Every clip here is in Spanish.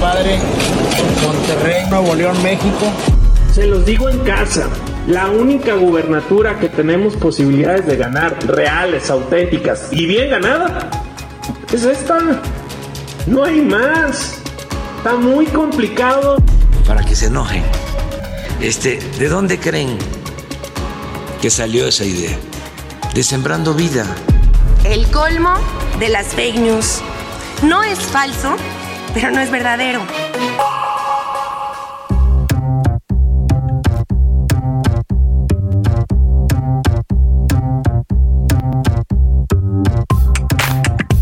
Padre, Monterrey, Nuevo León, México. Se los digo en casa. La única gubernatura que tenemos posibilidades de ganar, reales, auténticas y bien ganada, es esta. No hay más. Está muy complicado. para que se enojen. Este, ¿de dónde creen que salió esa idea? De Sembrando Vida. El colmo de las fake news. No es falso, pero no es verdadero.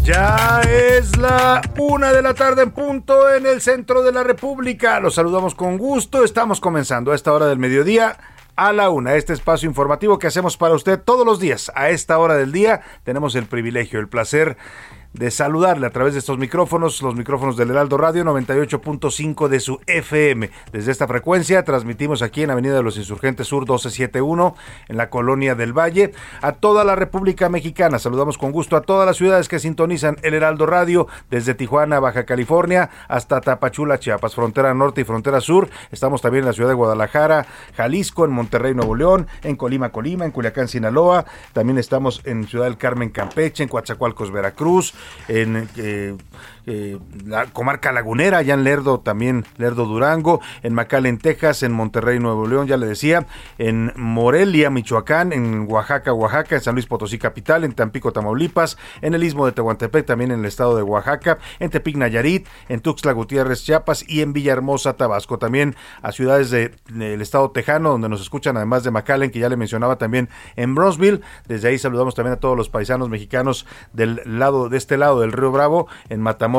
Ya es la una de la tarde en punto en el centro de la República. Los saludamos con gusto. Estamos comenzando a esta hora del mediodía a la una, este espacio informativo que hacemos para usted todos los días. A esta hora del día tenemos el privilegio, el placer de saludarle a través de estos micrófonos, los micrófonos del Heraldo Radio 98.5 de su FM. Desde esta frecuencia transmitimos aquí en Avenida de los Insurgentes Sur 1271 en la colonia del Valle a toda la República Mexicana. Saludamos con gusto a todas las ciudades que sintonizan el Heraldo Radio desde Tijuana, Baja California hasta Tapachula, Chiapas, frontera norte y frontera sur. Estamos también en la ciudad de Guadalajara, Jalisco, en Monterrey, Nuevo León, en Colima, Colima, en Culiacán, Sinaloa. También estamos en Ciudad del Carmen, Campeche, en Coatzacoalcos, Veracruz, en eh, eh, la comarca lagunera, allá en Lerdo también, Lerdo Durango, en McAllen, Texas, en Monterrey, Nuevo León, ya le decía, en Morelia, Michoacán, en Oaxaca, Oaxaca, en San Luis Potosí capital, en Tampico, Tamaulipas, en el Istmo de Tehuantepec, también en el estado de Oaxaca, en Tepic, Nayarit, en Tuxtla Gutiérrez, Chiapas y en Villahermosa, Tabasco, también a ciudades de- del estado tejano, donde nos escuchan además de McAllen, que ya le mencionaba también en Bronzeville, desde ahí saludamos también a todos los paisanos mexicanos del lado, de este lado del Río Bravo, en Matamoros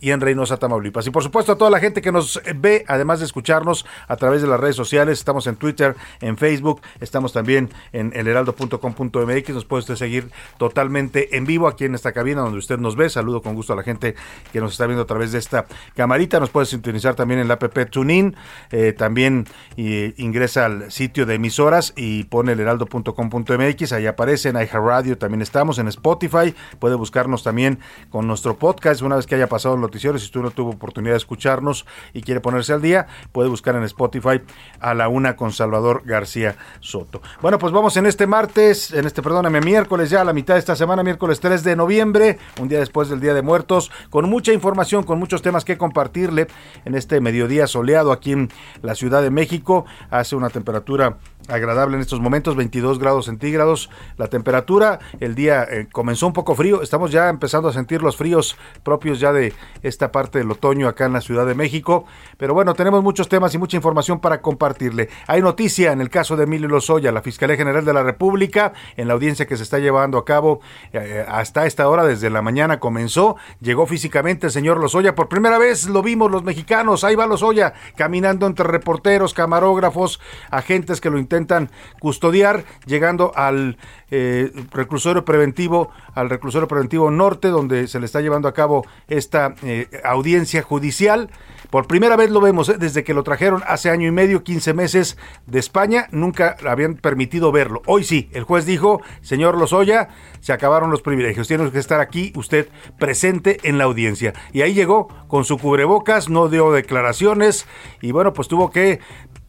y en Reynosa, Tamaulipas. Y por supuesto a toda la gente que nos ve, además de escucharnos a través de las redes sociales, estamos en Twitter, en Facebook, estamos también en elheraldo.com.mx, nos puede usted seguir totalmente en vivo aquí en esta cabina donde usted nos ve. Saludo con gusto a la gente que nos está viendo a través de esta camarita. Nos puede sintonizar también en la app TuneIn, eh, también eh, ingresa al sitio de emisoras y pone elheraldo.com.mx, ahí aparece en iHeartRadio, también estamos en Spotify, puede buscarnos también con nuestro podcast una vez que haya pasado el noticiero, si usted no tuvo oportunidad de escucharnos y quiere ponerse al día, puede buscar en Spotify a la una con Salvador García Soto. Bueno, pues vamos en este martes, en este, perdóname, miércoles ya a la mitad de esta semana, miércoles 3 de noviembre, un día después del Día de Muertos, con mucha información, con muchos temas que compartirle en este mediodía soleado aquí en la Ciudad de México. Hace una temperatura agradable en estos momentos, 22 grados centígrados la temperatura. El día eh, comenzó un poco frío, estamos ya empezando a sentir los fríos propios ya de esta parte del otoño acá en la Ciudad de México. Pero bueno, tenemos muchos temas y mucha información para compartirle. Hay noticia en el caso de Emilio Lozoya, la Fiscalía General de la República, en la audiencia que se está llevando a cabo eh, hasta esta hora, desde la mañana comenzó. Llegó físicamente el señor Lozoya, por primera vez lo vimos los mexicanos, ahí va Lozoya, caminando entre reporteros, camarógrafos, agentes que lo intentan custodiar, llegando al eh, reclusorio preventivo, al reclusorio preventivo norte, donde se le está llevando a cabo esta eh, audiencia judicial. Por primera vez lo vemos, eh, desde que lo trajeron hace año y medio, 15 meses de España, nunca habían permitido verlo. Hoy sí, el juez dijo, señor Lozoya, se acabaron los privilegios, tiene que estar aquí usted presente en la audiencia. Y ahí llegó con su cubrebocas, no dio declaraciones y bueno, pues tuvo que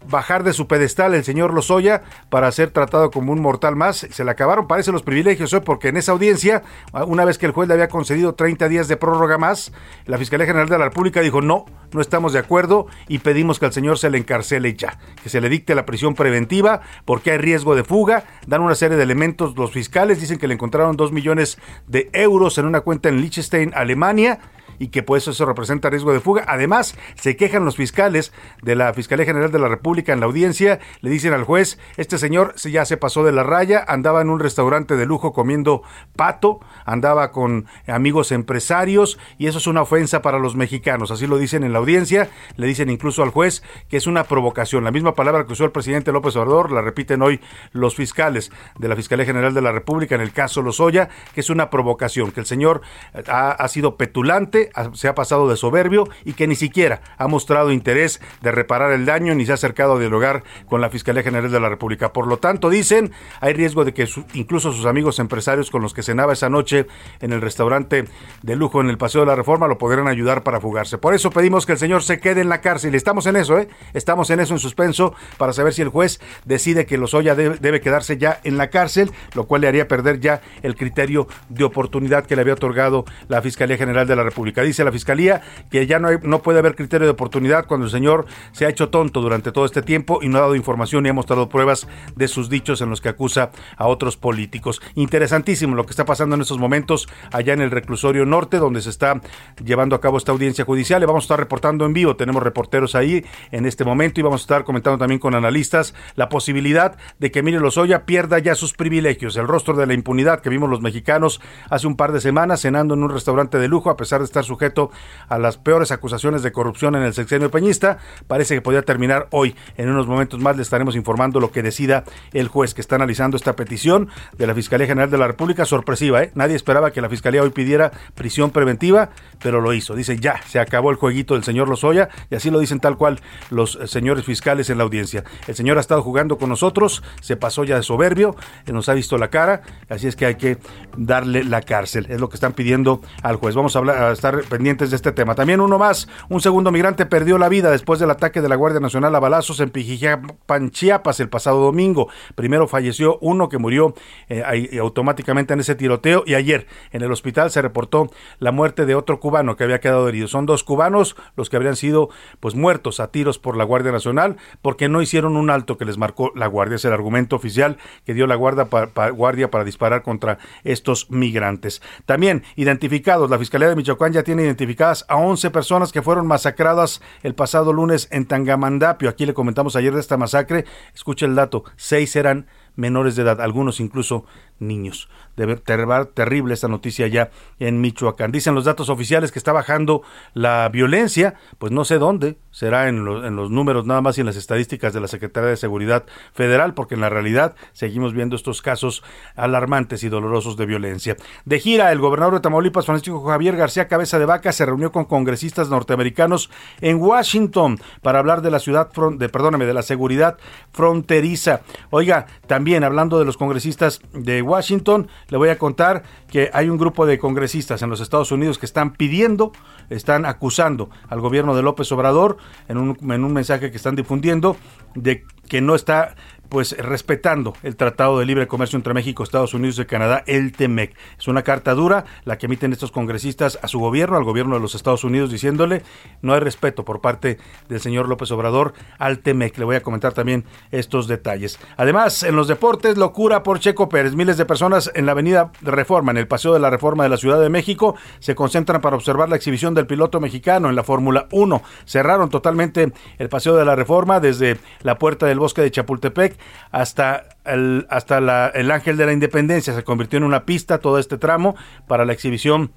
bajar de su pedestal el señor Lozoya para ser tratado como un mortal más. Se le acabaron, parece, los privilegios hoy, porque en esa audiencia, una vez que el juez le había concedido 30 días de prórroga más, la Fiscalía General de la República dijo no, no estamos de acuerdo y pedimos que al señor se le encarcele ya, que se le dicte la prisión preventiva porque hay riesgo de fuga. Dan una serie de elementos los fiscales, dicen que le encontraron dos millones de euros en una cuenta en Liechtenstein, Alemania y que pues eso representa riesgo de fuga. Además, se quejan los fiscales de la Fiscalía General de la República en la audiencia, le dicen al juez, este señor ya se pasó de la raya, andaba en un restaurante de lujo comiendo pato, andaba con amigos empresarios y eso es una ofensa para los mexicanos, así lo dicen en la audiencia, le dicen incluso al juez que es una provocación, la misma palabra que usó el presidente López Obrador, la repiten hoy los fiscales de la Fiscalía General de la República en el caso Lozoya, que es una provocación, que el señor ha, ha sido petulante, se ha pasado de soberbio y que ni siquiera ha mostrado interés de reparar el daño ni se ha acercado a dialogar con la Fiscalía General de la República. Por lo tanto, dicen, hay riesgo de que incluso sus amigos empresarios con los que cenaba esa noche en el restaurante de lujo en el Paseo de la Reforma lo podrán ayudar para fugarse. Por eso pedimos que el señor se quede en la cárcel. Estamos en eso, ¿eh? Estamos en eso en suspenso para saber si el juez decide que Lozoya debe, debe quedarse ya en la cárcel, lo cual le haría perder ya el criterio de oportunidad que le había otorgado la Fiscalía General de la República. Dice la Fiscalía que ya no, no puede haber criterio de oportunidad cuando el señor se ha hecho tonto durante todo este tiempo y no ha dado información ni ha mostrado pruebas de sus dichos en los que acusa a otros políticos. Interesantísimo lo que está pasando en estos momentos allá en el reclusorio norte, donde se está llevando a cabo esta audiencia judicial. Le vamos a estar reportando en vivo, tenemos reporteros ahí en este momento y vamos a estar comentando también con analistas la posibilidad de que Emilio Lozoya pierda ya sus privilegios, el rostro de la impunidad que vimos los mexicanos hace un par de semanas cenando en un restaurante de lujo a pesar de estar sujeto a las peores acusaciones de corrupción en el sexenio peñista. Parece que podría terminar hoy. En unos momentos más le estaremos informando lo que decida el juez que está analizando esta petición de la Fiscalía General de la República. Sorpresiva, ¿eh? Nadie esperaba que la Fiscalía hoy pidiera prisión preventiva, pero lo hizo. Dice, ya, se acabó el jueguito del señor Lozoya y así lo dicen tal cual los eh, señores fiscales en la audiencia. El señor ha estado jugando con nosotros, se pasó ya de soberbio, nos ha visto la cara, así es que hay que darle la cárcel. Es lo que están pidiendo al juez. Vamos a, a estar pendientes de este tema. También uno más, un segundo migrante perdió la vida después del ataque de la Guardia Nacional a balazos en Pijijapan, Chiapas, el pasado domingo. Primero falleció uno que murió eh, automáticamente en ese tiroteo y ayer en el hospital se reportó la muerte de otro cubano que había quedado herido. Son dos cubanos los que habrían sido pues muertos a tiros por la Guardia Nacional porque no hicieron un alto que les marcó la Guardia. Es el argumento oficial que dio la guardia para, guardia para disparar contra estos migrantes. También identificados, la Fiscalía de Michoacán ya tiene identificadas a 11 personas que fueron masacradas el pasado lunes en Tangamandapio. Aquí le comentamos ayer de esta masacre. Escuche el dato, seis eran menores de edad, algunos incluso niños. Debe terrible esta noticia ya en Michoacán. Dicen los datos oficiales que está bajando la violencia, pues no sé dónde, será en, en los números nada más y en las estadísticas de la Secretaría de Seguridad Federal, porque en la realidad seguimos viendo estos casos alarmantes y dolorosos de violencia. De gira, el gobernador de Tamaulipas, Francisco Javier García Cabeza de Vaca, se reunió con congresistas norteamericanos en Washington para hablar de la ciudad, de, perdóname, de la seguridad fronteriza. Oiga, también hablando de los congresistas de Washington, le voy a contar que hay un grupo de congresistas en los Estados Unidos que están pidiendo, están acusando al gobierno de López Obrador en un, en un mensaje que están difundiendo de que no está pues respetando el Tratado de Libre Comercio entre México, Estados Unidos y Canadá, el TEMEC. Es una carta dura la que emiten estos congresistas a su gobierno, al gobierno de los Estados Unidos, diciéndole no hay respeto por parte del señor López Obrador al TEMEC. Le voy a comentar también estos detalles. Además, en los deportes, locura por Checo Pérez. Miles de personas en la avenida Reforma, en el Paseo de la Reforma de la Ciudad de México, se concentran para observar la exhibición del piloto mexicano en la Fórmula 1. Cerraron totalmente el Paseo de la Reforma desde la puerta del bosque de Chapultepec hasta el, hasta el Ángel de la Independencia. Se convirtió en una pista todo este tramo para la exhibición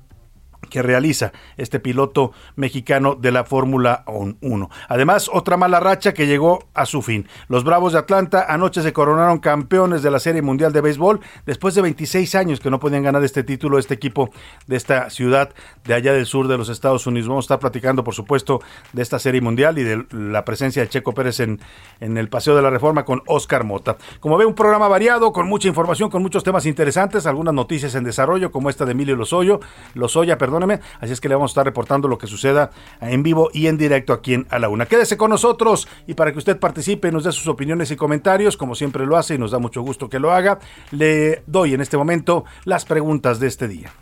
que realiza este piloto mexicano de la Fórmula 1. Además, otra mala racha que llegó a su fin. Los Bravos de Atlanta anoche se coronaron campeones de la Serie Mundial de Béisbol después de 26 años que no podían ganar este título este equipo de esta ciudad de allá del sur de los Estados Unidos. Vamos a estar platicando, por supuesto, de esta Serie Mundial y de la presencia de Checo Pérez en, en el Paseo de la Reforma con Oscar Mota. Como ve, un programa variado, con mucha información, con muchos temas interesantes, algunas noticias en desarrollo, como esta de Emilio Lozoyo, Lozoya, perdóneme. Así es que le vamos a estar reportando lo que suceda en vivo y en directo aquí en A la Una. Quédese con nosotros y para que usted participe nos dé sus opiniones y comentarios, como siempre lo hace y nos da mucho gusto que lo haga, le doy en este momento las preguntas de este día.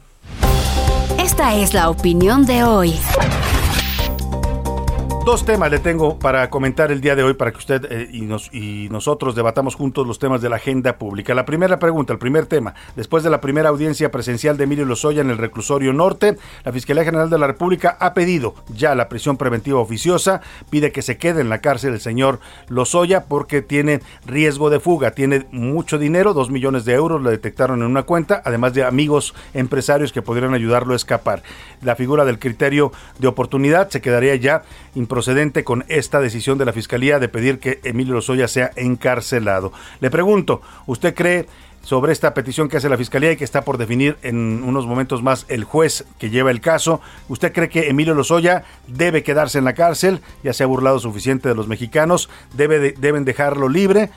Esta es la opinión de hoy. Dos temas le tengo para comentar el día de hoy para que usted eh, y, y nosotros debatamos juntos los temas de la agenda pública. La primera pregunta, el primer tema. Después de la primera audiencia presencial de Emilio Lozoya en el reclusorio norte, la Fiscalía General de la República ha pedido ya la prisión preventiva oficiosa, pide que se quede en la cárcel el señor Lozoya porque tiene riesgo de fuga, tiene mucho dinero, dos millones de euros le detectaron en una cuenta, además de amigos empresarios que podrían ayudarlo a escapar. La figura del criterio de oportunidad se quedaría ya procedente con esta decisión de la Fiscalía de pedir que Emilio Lozoya sea encarcelado. Le pregunto, ¿usted cree sobre esta petición que hace la Fiscalía y que está por definir en unos momentos más el juez que lleva el caso. ¿Usted cree que Emilio Lozoya debe quedarse en la cárcel? Ya se ha burlado suficiente de los mexicanos. Debe ¿Deben dejarlo libre?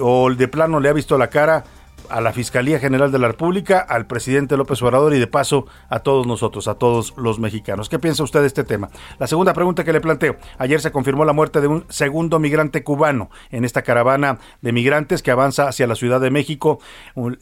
¿O de plano le ha visto la cara a la Fiscalía General de la República, al presidente López Obrador y de paso a todos nosotros, a todos los mexicanos. ¿Qué piensa usted de este tema? La segunda pregunta que le planteo. Ayer se confirmó la muerte de un segundo migrante cubano en esta caravana de migrantes que avanza hacia la Ciudad de México.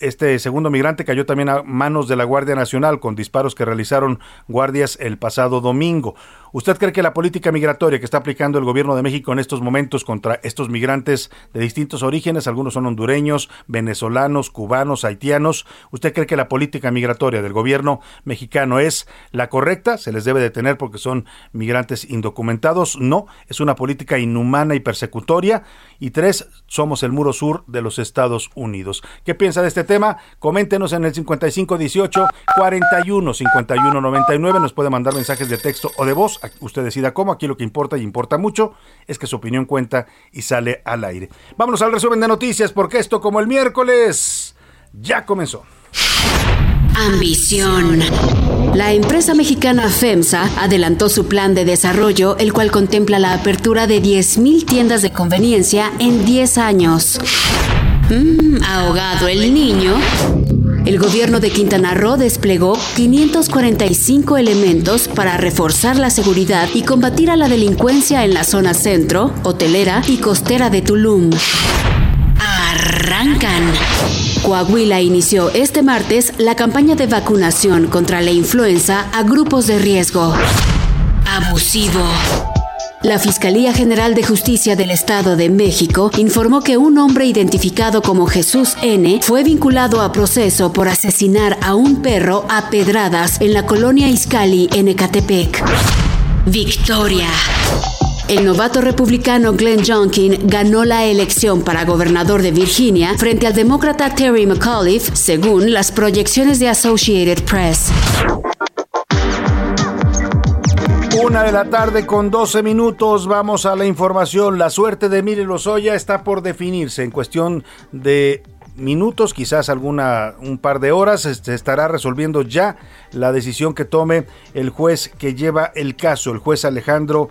Este segundo migrante cayó también a manos de la Guardia Nacional con disparos que realizaron guardias el pasado domingo. ¿Usted cree que la política migratoria que está aplicando el gobierno de México en estos momentos contra estos migrantes de distintos orígenes, algunos son hondureños, venezolanos, cubanos, haitianos, ¿usted cree que la política migratoria del gobierno mexicano es la correcta? ¿Se les debe detener porque son migrantes indocumentados? No, es una política inhumana y persecutoria. Y tres, somos el muro sur de los Estados Unidos. ¿Qué piensa de este tema? Coméntenos en el 5518 41 51 99. Nos puede mandar mensajes de texto o de voz usted decida cómo, aquí lo que importa y importa mucho es que su opinión cuenta y sale al aire. Vámonos al resumen de noticias porque esto como el miércoles ya comenzó. Ambición. La empresa mexicana FEMSA adelantó su plan de desarrollo, el cual contempla la apertura de 10.000 tiendas de conveniencia en 10 años. Mm, ahogado el niño. El gobierno de Quintana Roo desplegó 545 elementos para reforzar la seguridad y combatir a la delincuencia en la zona centro, hotelera y costera de Tulum. Arrancan. Coahuila inició este martes la campaña de vacunación contra la influenza a grupos de riesgo. Abusivo. La Fiscalía General de Justicia del Estado de México informó que un hombre identificado como Jesús N fue vinculado a proceso por asesinar a un perro a pedradas en la colonia Izcali en Ecatepec. Victoria. El novato republicano Glenn Youngkin ganó la elección para gobernador de Virginia frente al demócrata Terry McAuliffe, según las proyecciones de Associated Press. Una de la tarde con 12 minutos, vamos a la información. La suerte de Emilio Lozoya está por definirse en cuestión de minutos, quizás alguna un par de horas, se este, estará resolviendo ya la decisión que tome el juez que lleva el caso, el juez Alejandro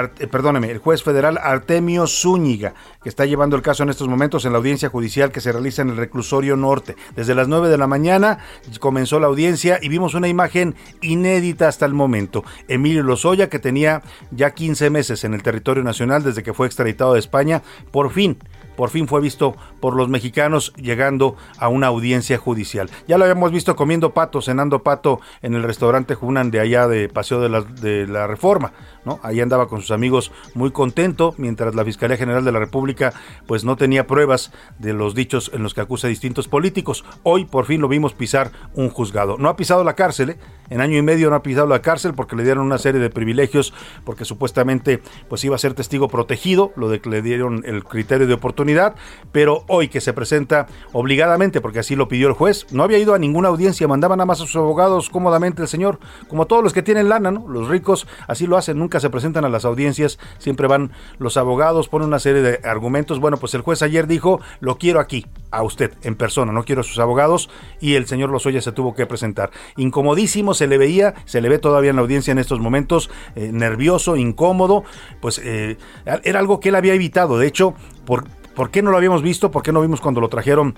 eh, perdóneme, el juez federal Artemio Zúñiga, que está llevando el caso en estos momentos en la audiencia judicial que se realiza en el reclusorio norte. Desde las 9 de la mañana comenzó la audiencia y vimos una imagen inédita hasta el momento. Emilio Lozoya, que tenía ya 15 meses en el territorio nacional desde que fue extraditado de España, por fin por fin fue visto por los mexicanos llegando a una audiencia judicial. Ya lo habíamos visto comiendo pato, cenando pato en el restaurante Junan de allá de Paseo de la, Reforma, ¿no? Ahí andaba con sus amigos muy contento, mientras la Fiscalía General de la República pues no tenía pruebas de los dichos en los que acusa a distintos políticos. Hoy por fin lo vimos pisar un juzgado. No ha pisado la cárcel, ¿eh? en año y medio no ha pisado la cárcel porque le dieron una serie de privilegios, porque supuestamente pues iba a ser testigo protegido, lo de que le dieron el criterio de oportunidad, pero hoy que se presenta obligadamente, porque así lo pidió el juez, no había ido a ninguna audiencia, mandaba nada más a sus abogados cómodamente el señor, como todos los que tienen lana, ¿no? Los ricos así lo hacen, nunca se presentan a las audiencias, siempre van los abogados, ponen una serie de argumentos. Bueno, pues el juez ayer dijo, lo quiero aquí, a usted, en persona, no quiero a sus abogados, y el señor Lozoya se tuvo que presentar. Incomodísimo se le veía, se le ve todavía en la audiencia en estos momentos, eh, nervioso, incómodo, pues eh, era algo que él había evitado. De hecho, ¿por, ¿por qué no lo habíamos visto? ¿Por qué no vimos cuando lo trajeron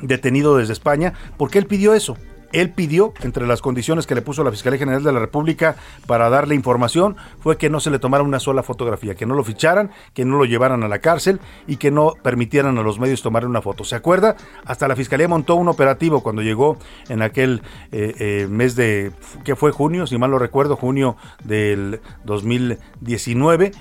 detenido desde España? Porque él pidió eso Él pidió, entre las condiciones que le puso la Fiscalía General de la República para darle información, fue que no se le tomara una sola fotografía, que no lo ficharan, que no lo llevaran a la cárcel y que no permitieran a los medios tomarle una foto. ¿Se acuerda? Hasta la Fiscalía montó un operativo cuando llegó en aquel eh, eh, mes de, ¿qué fue? Junio, si mal lo recuerdo, junio del 2019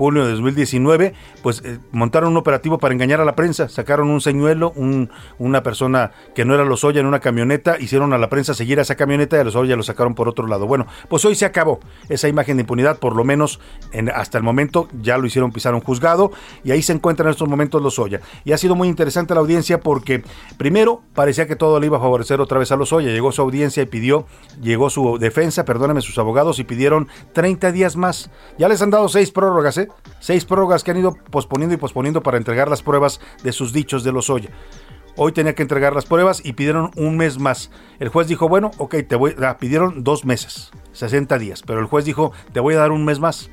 junio de 2019, pues eh, montaron un operativo para engañar a la prensa, sacaron un señuelo, un, una persona que no era Lozoya en una camioneta, hicieron a la prensa seguir a esa camioneta y a Lozoya lo sacaron por otro lado. Bueno, pues hoy se acabó esa imagen de impunidad, por lo menos en, hasta el momento ya lo hicieron pisar un juzgado y ahí se encuentra en estos momentos Lozoya. Y ha sido muy interesante la audiencia porque primero parecía que todo le iba a favorecer otra vez a Lozoya, llegó su audiencia y pidió, llegó su defensa, perdóname, sus abogados y pidieron 30 días más. Ya les han dado seis prórrogas, ¿eh? Seis prórrogas que han ido posponiendo y posponiendo para entregar las pruebas de sus dichos de Lozoya. Hoy tenía que entregar las pruebas y pidieron un mes más. El juez dijo, bueno, ok, te voy, ah, pidieron dos meses, 60 días, pero el juez dijo, te voy a dar un mes más.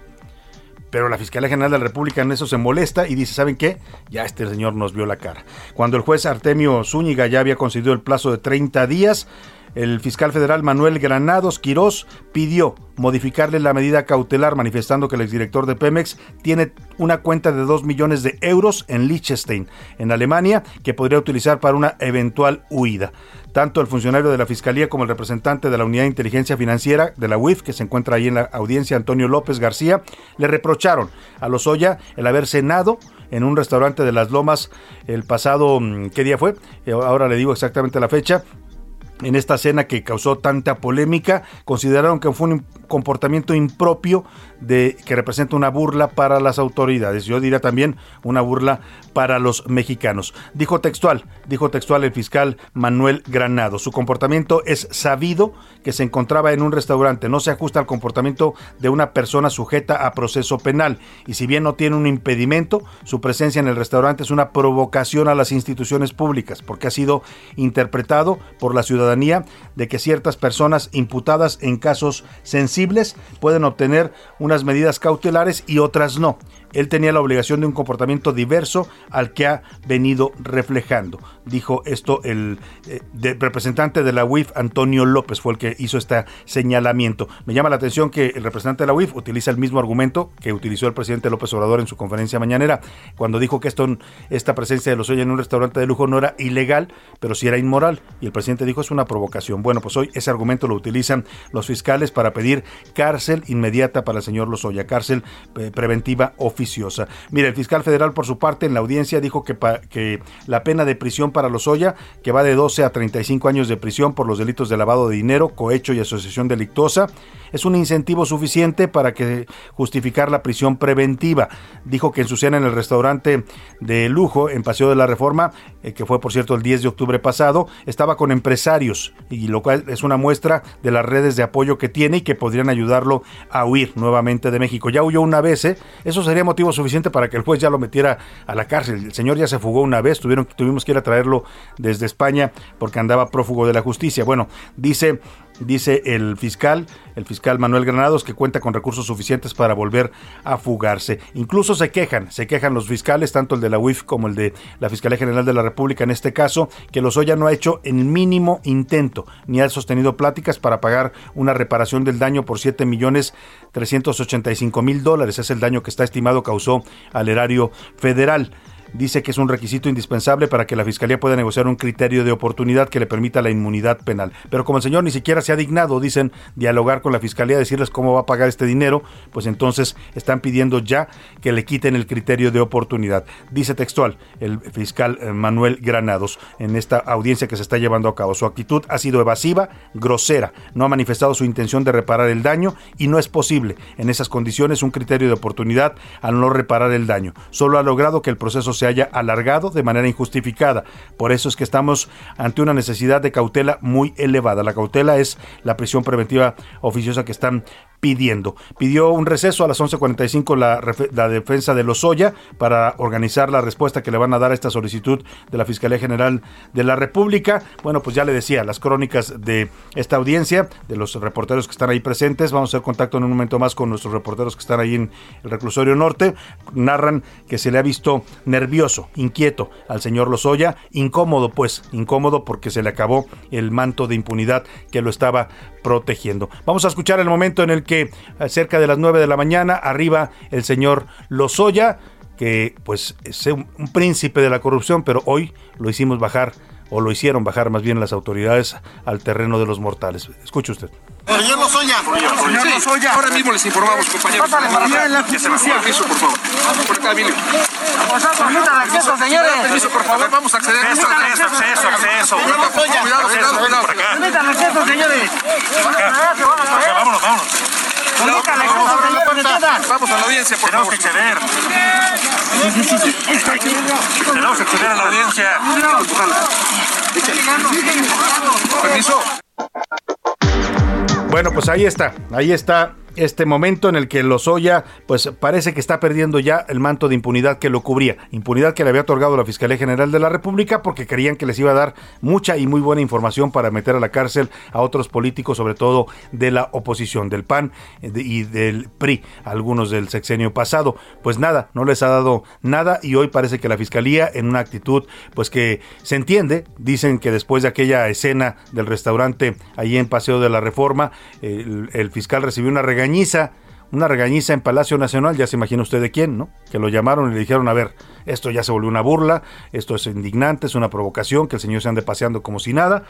Pero la Fiscalía General de la República en eso se molesta y dice, ¿saben qué? Ya este señor nos vio la cara. Cuando el juez Artemio Zúñiga ya había concedido el plazo de 30 días, el fiscal federal Manuel Granados Quirós pidió modificarle la medida cautelar, manifestando que el exdirector de Pemex tiene una cuenta de 2 millones de euros en Liechtenstein, en Alemania, que podría utilizar para una eventual huida. Tanto el funcionario de la Fiscalía como el representante de la Unidad de Inteligencia Financiera de la UIF, que se encuentra ahí en la audiencia, Antonio López García, le reprocharon a Lozoya el haber cenado en un restaurante de Las Lomas el pasado, mm, ¿qué día fue? Eh, ahora le digo exactamente la fecha, en esta cena que causó tanta polémica, consideraron que fue un comportamiento impropio de que representa una burla para las autoridades. Yo diría también una burla para los mexicanos. Dijo textual, dijo textual el fiscal Manuel Granado. Su comportamiento es sabido que se encontraba en un restaurante, no se ajusta al comportamiento de una persona sujeta a proceso penal y si bien no tiene un impedimento, su presencia en el restaurante es una provocación a las instituciones públicas porque ha sido interpretado por la ciudadanía de que ciertas personas imputadas en casos sensibles pueden obtener unas medidas cautelares y otras no él tenía la obligación de un comportamiento diverso al que ha venido reflejando. Dijo esto el eh, representante de la UIF, Antonio López, fue el que hizo este señalamiento. Me llama la atención que el representante de la UIF utiliza el mismo argumento que utilizó el presidente López Obrador en su conferencia mañanera, cuando dijo que esta presencia de los en un restaurante de lujo no era ilegal, pero sí era inmoral. Y el presidente dijo es una provocación. Bueno, pues hoy ese argumento lo utilizan los fiscales para pedir cárcel inmediata para el señor Lozoya, cárcel eh, preventiva o Mire, el fiscal federal por su parte en la audiencia dijo que, que la pena de prisión para Lozoya, que va de 12 a 35 años de prisión por los delitos de lavado de dinero, cohecho y asociación delictuosa, es un incentivo suficiente para que justificar la prisión preventiva. Dijo que en su cena en el restaurante de lujo en Paseo de la Reforma, eh, que fue por cierto el 10 de octubre pasado, estaba con empresarios y lo cual es una muestra de las redes de apoyo que tiene y que podrían ayudarlo a huir nuevamente de México. Ya huyó una vez, ¿eh? eso sería motivo suficiente para que el juez ya lo metiera a la cárcel. El señor ya se fugó una vez, tuvieron, tuvimos que ir a traerlo desde España porque andaba prófugo de la justicia. Bueno, dice dice el fiscal, el fiscal Manuel Granados, que cuenta con recursos suficientes para volver a fugarse. Incluso se quejan, se quejan los fiscales, tanto el de la UIF como el de la Fiscalía General de la República en este caso, que Lozoya no ha hecho el mínimo intento, ni ha sostenido pláticas para pagar una reparación del daño por 7 millones 385 mil dólares. Es el daño que está estimado causó al erario federal dice que es un requisito indispensable para que la Fiscalía pueda negociar un criterio de oportunidad que le permita la inmunidad penal. Pero como el señor ni siquiera se ha dignado, dicen, dialogar con la Fiscalía, decirles cómo va a pagar este dinero, pues entonces están pidiendo ya que le quiten el criterio de oportunidad. Dice textual el fiscal eh, Manuel Granados en esta audiencia que se está llevando a cabo. Su actitud ha sido evasiva, grosera, no ha manifestado su intención de reparar el daño y no es posible en esas condiciones un criterio de oportunidad al no reparar el daño. Solo ha logrado que el proceso se haya alargado de manera injustificada. Por eso es que estamos ante una necesidad de cautela muy elevada. La cautela es la prisión preventiva oficiosa que están pidiendo. Pidió un receso a las 11.45 la, la defensa de Lozoya para organizar la respuesta que le van a dar a esta solicitud de la Fiscalía General de la República. Bueno, pues ya le decía, las crónicas de esta audiencia, de los reporteros que están ahí presentes, vamos a hacer contacto en un momento más con nuestros reporteros que están ahí en el reclusorio norte, narran que se le ha visto nervioso nervioso, inquieto al señor Lozoya, incómodo pues, incómodo porque se le acabó el manto de impunidad que lo estaba protegiendo. Vamos a escuchar el momento en el que cerca de las 9 de la mañana arriba el señor Lozoya, que pues es un, príncipe de la corrupción, pero hoy lo hicimos bajar o lo hicieron bajar más bien las autoridades al terreno de los mortales. Escuche usted. Señor Lozoya. Señor Lozoya. Ahora mismo les informamos, compañeros. Que se bajó permiso, por favor. Por acá, Emilio. Permítanme acceso, señores. Permiso, por favor. Vamos a acceder. Acceso, acceso, acceso. Cuidado, cuidado, cuidado. Permítanme acceso, señores. Vámonos, vámonos. Vamos a la audiencia, por favor. Tenemos que acceder. Tenemos que acceder a la audiencia. Permiso. Bueno, pues ahí está, ahí está este momento en el que Lozoya pues parece que está perdiendo ya el manto de impunidad que lo cubría, impunidad que le había otorgado la Fiscalía General de la República porque creían que les iba a dar mucha y muy buena información para meter a la cárcel a otros políticos, sobre todo de la oposición, del PAN eh, y del PRI, algunos del sexenio pasado. Pues nada, no les ha dado nada y hoy parece que la Fiscalía en una actitud pues que se entiende, dicen que después de aquella escena del restaurante allí en Paseo de la Reforma, el, el fiscal recibió una regaña una regañiza en Palacio Nacional, ya se imagina usted de quién, ¿no? Que lo llamaron y le dijeron, a ver, esto ya se volvió una burla, esto es indignante, es una provocación, que el señor se ande paseando como si nada,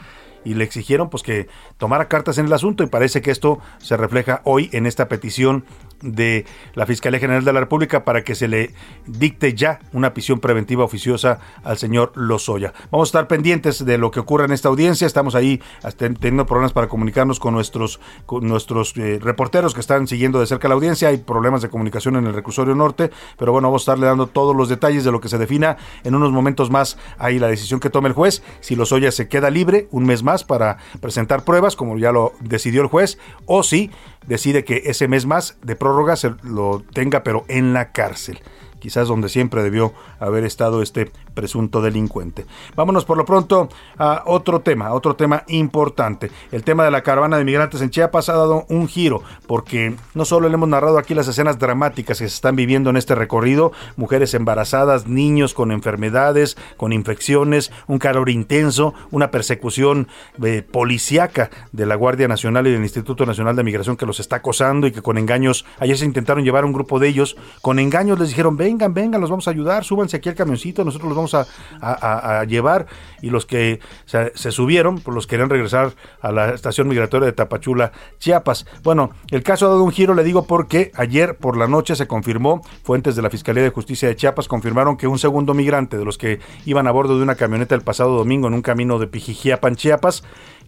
y le exigieron pues que tomara cartas en el asunto y parece que esto se refleja hoy en esta petición de la Fiscalía General de la República para que se le dicte ya una prisión preventiva oficiosa al señor Lozoya. Vamos a estar pendientes de lo que ocurra en esta audiencia. Estamos ahí teniendo problemas para comunicarnos con nuestros, nuestros eh, reporteros que están siguiendo de cerca la audiencia. Hay problemas de comunicación en el reclusorio norte, pero bueno, vamos a estarle dando todos los detalles de lo que se defina en unos momentos más. Ahí la decisión que tome el juez. Si Lozoya se queda libre un mes más para presentar pruebas, como ya lo decidió el juez, o si decide que ese mes más de prórroga se lo tenga, pero en la cárcel. Quizás donde siempre debió haber estado este presunto delincuente. Vámonos por lo pronto a otro tema, otro tema importante. El tema de la caravana de migrantes en Chiapas ha dado un giro, porque no solo le hemos narrado aquí las escenas dramáticas que se están viviendo en este recorrido, mujeres embarazadas, niños con enfermedades, con infecciones, un calor intenso, una persecución eh, policíaca de la Guardia Nacional y del Instituto Nacional de Migración que los está acosando y que con engaños, ayer se intentaron llevar a un grupo de ellos, con engaños les dijeron, vengan, vengan, los vamos a ayudar, súbanse aquí al camioncito, nosotros los vamos a, llevar y los que se, subieron, pues los querían regresar a la estación migratoria de Tapachula, Chiapas. Bueno, el caso ha dado un giro, le digo, porque ayer por la noche se confirmó, fuentes de la Fiscalía de Justicia de Chiapas confirmaron que un segundo migrante de los que iban a bordo de una camioneta el pasado domingo en un camino de Pijijiapan, Chiapas,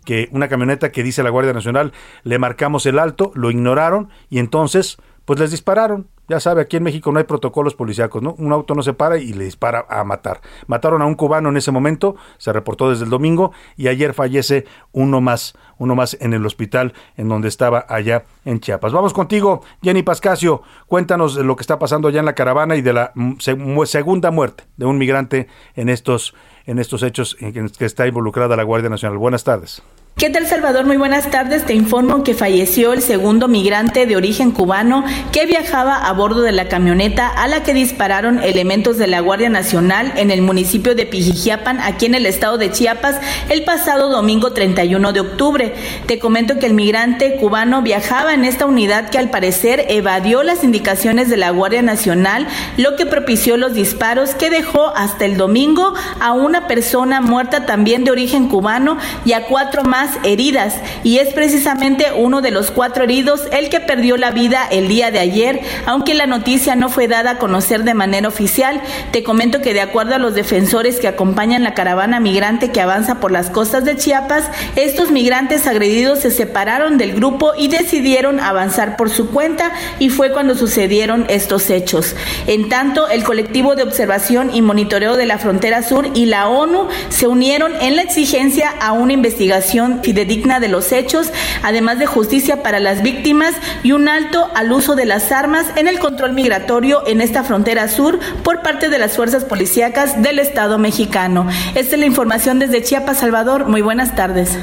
que una camioneta que dice la Guardia Nacional, le marcamos el alto, lo ignoraron y entonces pues les dispararon. Ya sabe, aquí en México no hay protocolos policíacos, ¿no? Un auto no se para y le dispara a matar. Mataron a un cubano en ese momento, se reportó desde el domingo y ayer fallece uno más, uno más en el hospital en donde estaba allá en Chiapas. Vamos contigo, Jenny Pascasio, cuéntanos de lo que está pasando allá en la caravana y de la segunda muerte de un migrante en estos en estos hechos en que está involucrada la Guardia Nacional. Buenas tardes. ¿Qué tal Salvador? Muy buenas tardes. Te informo que falleció el segundo migrante de origen cubano que viajaba a bordo de la camioneta a la que dispararon elementos de la Guardia Nacional en el municipio de Pijijiapan, aquí en el estado de Chiapas, el pasado domingo 31 de octubre. Te comento que el migrante cubano viajaba en esta unidad que al parecer evadió las indicaciones de la Guardia Nacional, lo que propició los disparos que dejó hasta el domingo a una persona muerta también de origen cubano y a cuatro más heridas y es precisamente uno de los cuatro heridos el que perdió la vida el día de ayer, aunque la noticia no fue dada a conocer de manera oficial. Te comento que de acuerdo a los defensores que acompañan la caravana migrante que avanza por las costas de Chiapas, estos migrantes agredidos se separaron del grupo y decidieron avanzar por su cuenta y fue cuando sucedieron estos hechos. En tanto, el colectivo de observación y monitoreo de la frontera sur y la ONU se unieron en la exigencia a una investigación fidedigna de los hechos, además de justicia para las víctimas y un alto al uso de las armas en el control migratorio en esta frontera sur por parte de las fuerzas policíacas del Estado mexicano. Esta es la información desde Chiapas, Salvador. Muy buenas tardes.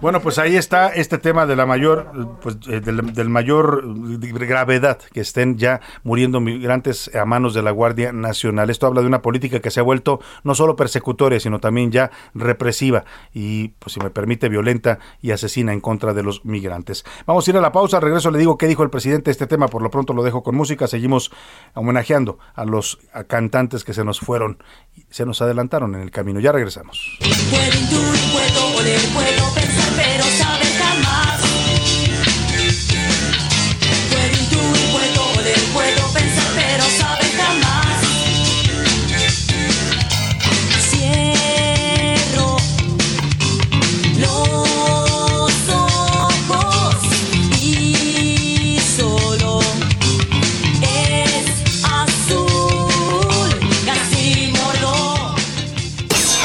Bueno, pues ahí está este tema de la mayor, pues eh, del, mayor gravedad que estén ya muriendo migrantes a manos de la Guardia Nacional. Esto habla de una política que se ha vuelto no solo persecutoria, sino también ya represiva y, pues si me permite, violenta y asesina en contra de los migrantes. Vamos a ir a la pausa. Al regreso le digo qué dijo el presidente de este tema. Por lo pronto lo dejo con música. Seguimos homenajeando a los cantantes que se nos fueron, se nos adelantaron en el camino. Ya regresamos.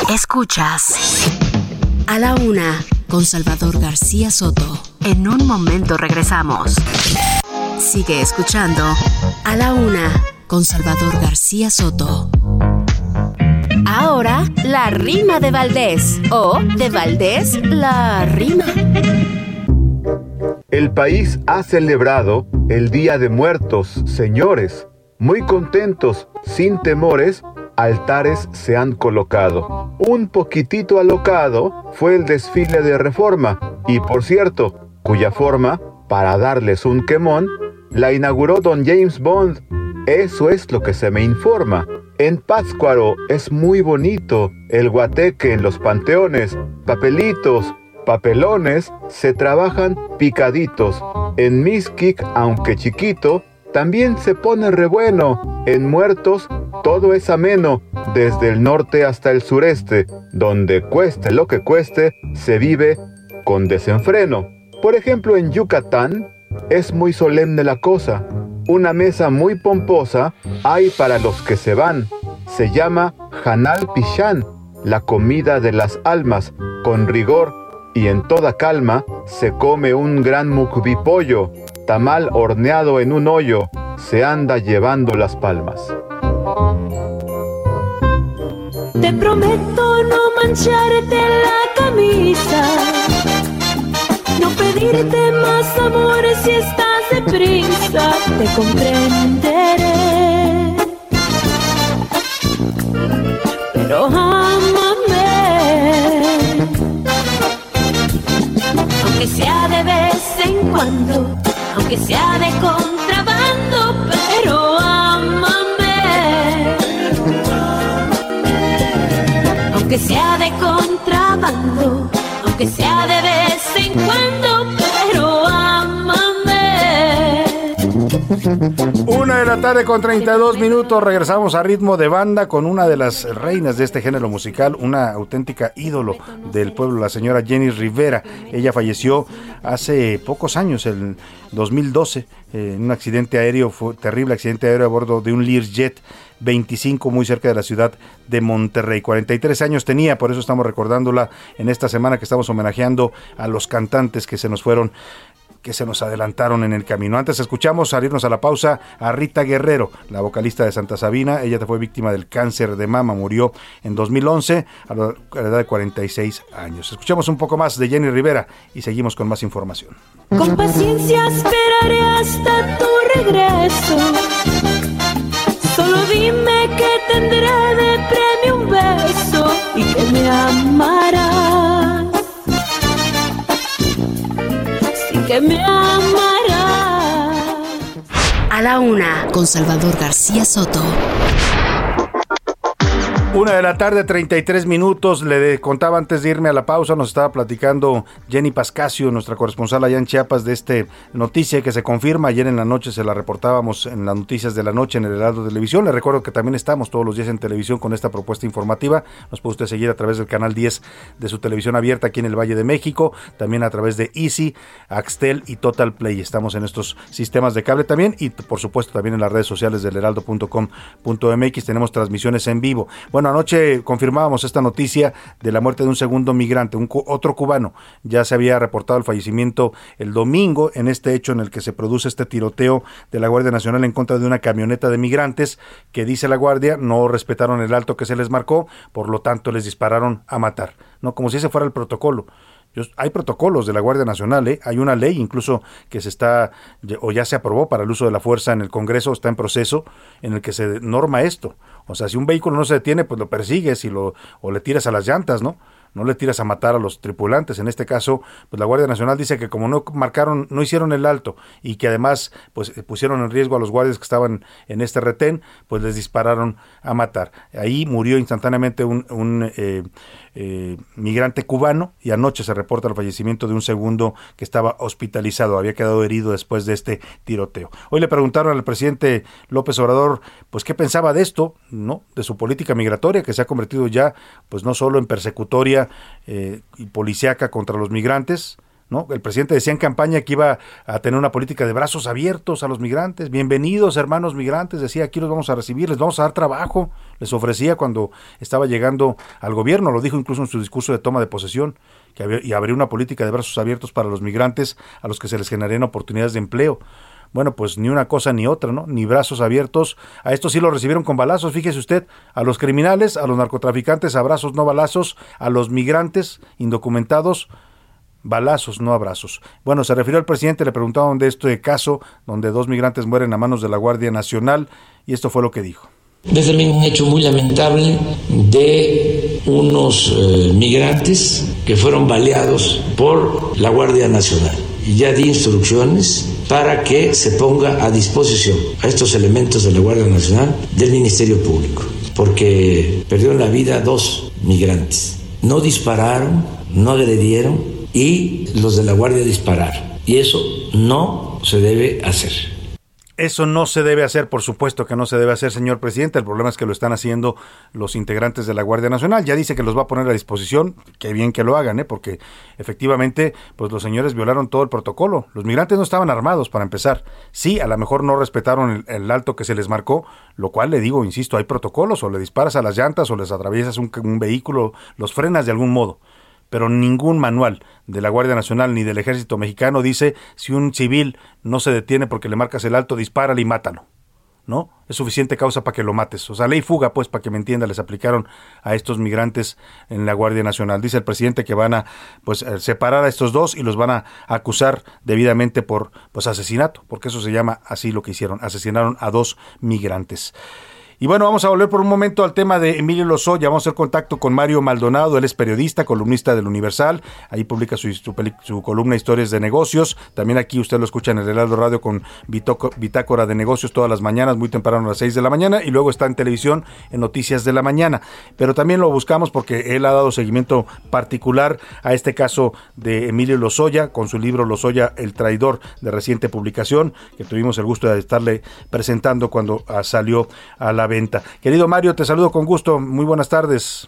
Escuchas a la una con Salvador García Soto. En un momento regresamos. Sigue escuchando a la una con Salvador García Soto. Ahora, la rima de Valdés. O, de Valdés, la rima. El país ha celebrado el Día de Muertos, señores. Muy contentos, sin temores, altares se han colocado. Un poquitito alocado fue el desfile de reforma, y por cierto, cuya forma, para darles un quemón, la inauguró don James Bond. Eso es lo que se me informa. En Pátzcuaro es muy bonito el guateque en los panteones, papelitos, papelones se trabajan picaditos. En Miskik, aunque chiquito, también se pone re bueno. En muertos todo es ameno, desde el norte hasta el sureste, donde cueste lo que cueste, se vive con desenfreno. Por ejemplo, en Yucatán es muy solemne la cosa. Una mesa muy pomposa hay para los que se van. Se llama Hanal Pichán, la comida de las almas, con rigor y en toda calma se come un gran pollo, tamal horneado en un hoyo, se anda llevando las palmas. Te prometo no mancharte la camisa, no pedirte más amor si estás deprisa, te comprenderé. Pero ámame, aunque sea de vez en cuando, aunque sea de contrabando, pero ámame. Aunque sea de contrabando, aunque sea de vez en cuando, Una de la tarde con 32 minutos. Regresamos a ritmo de banda con una de las reinas de este género musical, una auténtica ídolo del pueblo, la señora Jenny Rivera. Ella falleció hace pocos años, en 2012, eh, en un accidente aéreo, fue terrible accidente aéreo a bordo de un Learjet 25 muy cerca de la ciudad de Monterrey. 43 años tenía, por eso estamos recordándola en esta semana que estamos homenajeando a los cantantes que se nos fueron que se nos adelantaron en el camino. Antes escuchamos, salirnos a la pausa, a Rita Guerrero, la vocalista de Santa Sabina. Ella fue víctima del cáncer de mama, murió en 2011 a la edad de 46 años. Escuchamos un poco más de Jenny Rivera y seguimos con más información. Con paciencia esperaré hasta tu regreso. Solo dime que tendré de premio un beso y que me. Me. A la una con Salvador García Soto. Una de la tarde, 33 minutos. Le de- contaba antes de irme a la pausa, nos estaba platicando Jenny Pascasio, nuestra corresponsal allá en Chiapas, de este noticia que se confirma. Ayer en la noche se la reportábamos en las noticias de la noche en el Heraldo Televisión. Le recuerdo que también estamos todos los días en televisión con esta propuesta informativa. Nos puede usted seguir a través del canal 10 de su televisión abierta aquí en el Valle de México, también a través de Easy, Axtel y Total Play. Estamos en estos sistemas de cable también y por supuesto también en las redes sociales del heraldo.com.mx tenemos transmisiones en vivo. Bueno, anoche confirmábamos esta noticia de la muerte de un segundo migrante, un otro cubano. Ya se había reportado el fallecimiento el domingo en este hecho en el que se produce este tiroteo de la Guardia Nacional en contra de una camioneta de migrantes que dice la Guardia no respetaron el alto que se les marcó, por lo tanto les dispararon a matar, no como si ese fuera el protocolo hay protocolos de la Guardia Nacional, ¿eh? hay una ley incluso que se está o ya se aprobó para el uso de la fuerza en el Congreso, está en proceso en el que se norma esto. O sea, si un vehículo no se detiene, pues lo persigues y lo o le tiras a las llantas, ¿no? no le tiras a matar a los tripulantes. En este caso, pues la Guardia Nacional dice que como no marcaron, no hicieron el alto y que además pues eh, pusieron en riesgo a los guardias que estaban en este retén, pues les dispararon a matar. Ahí murió instantáneamente un, un eh, eh, migrante cubano y anoche se reporta el fallecimiento de un segundo que estaba hospitalizado, había quedado herido después de este tiroteo. Hoy le preguntaron al presidente López Obrador, pues qué pensaba de esto, ¿no? De su política migratoria que se ha convertido ya, pues no solo en persecutoria eh, y policíaca contra los migrantes, ¿No? El presidente decía en campaña que iba a tener una política de brazos abiertos a los migrantes. Bienvenidos, hermanos migrantes, decía, aquí los vamos a recibir, les vamos a dar trabajo. Les ofrecía cuando estaba llegando al gobierno, lo dijo incluso en su discurso de toma de posesión, que había, y habría una política de brazos abiertos para los migrantes a los que se les generarían oportunidades de empleo. Bueno, pues ni una cosa ni otra, ¿no? Ni brazos abiertos. A estos sí lo recibieron con balazos, fíjese usted, a los criminales, a los narcotraficantes, abrazos, no balazos, a los migrantes indocumentados, balazos, no abrazos. Bueno, se refirió al presidente, le preguntaron de este caso donde dos migrantes mueren a manos de la Guardia Nacional y esto fue lo que dijo. Es también un hecho muy lamentable de unos eh, migrantes que fueron baleados por la Guardia Nacional. Y ya di instrucciones para que se ponga a disposición a estos elementos de la Guardia Nacional del Ministerio Público, porque perdieron la vida dos migrantes. No dispararon, no agredieron, y los de la Guardia disparar. Y eso no se debe hacer. Eso no se debe hacer, por supuesto que no se debe hacer, señor presidente. El problema es que lo están haciendo los integrantes de la Guardia Nacional. Ya dice que los va a poner a disposición. Qué bien que lo hagan, ¿eh? porque efectivamente, pues los señores violaron todo el protocolo. Los migrantes no estaban armados para empezar. Sí, a lo mejor no respetaron el, alto que se les marcó, lo cual le digo, insisto, hay protocolos. O le disparas a las llantas o les atraviesas un vehículo, los frenas de algún modo pero ningún manual de la Guardia Nacional ni del Ejército Mexicano dice si un civil no se detiene porque le marcas el alto, dispárale y mátalo. ¿No? Es suficiente causa para que lo mates. O sea, ley fuga, pues, para que me entienda, les aplicaron a estos migrantes en la Guardia Nacional. Dice el presidente que van a, pues, eh, separar a estos dos y los van a acusar debidamente por, pues, asesinato, porque eso se llama así lo que hicieron. Asesinaron a dos migrantes. Y bueno, vamos a volver por un momento al tema de Emilio Lozoya. Vamos a hacer contacto con Mario Maldonado. Él es periodista, columnista del Universal. Ahí publica su, su, columna Historias de Negocios. También aquí usted lo escucha en el Heraldo Radio con Bitácora de Negocios todas las mañanas, muy temprano a las 6 de la mañana. Y luego está en televisión en Noticias de la Mañana. Pero también lo buscamos porque él ha dado seguimiento particular a este caso de Emilio Lozoya con su libro Lozoya, el traidor de reciente publicación, que tuvimos el gusto de estarle presentando cuando ah, salió a la venta. Querido Mario, te saludo con gusto. Muy buenas tardes.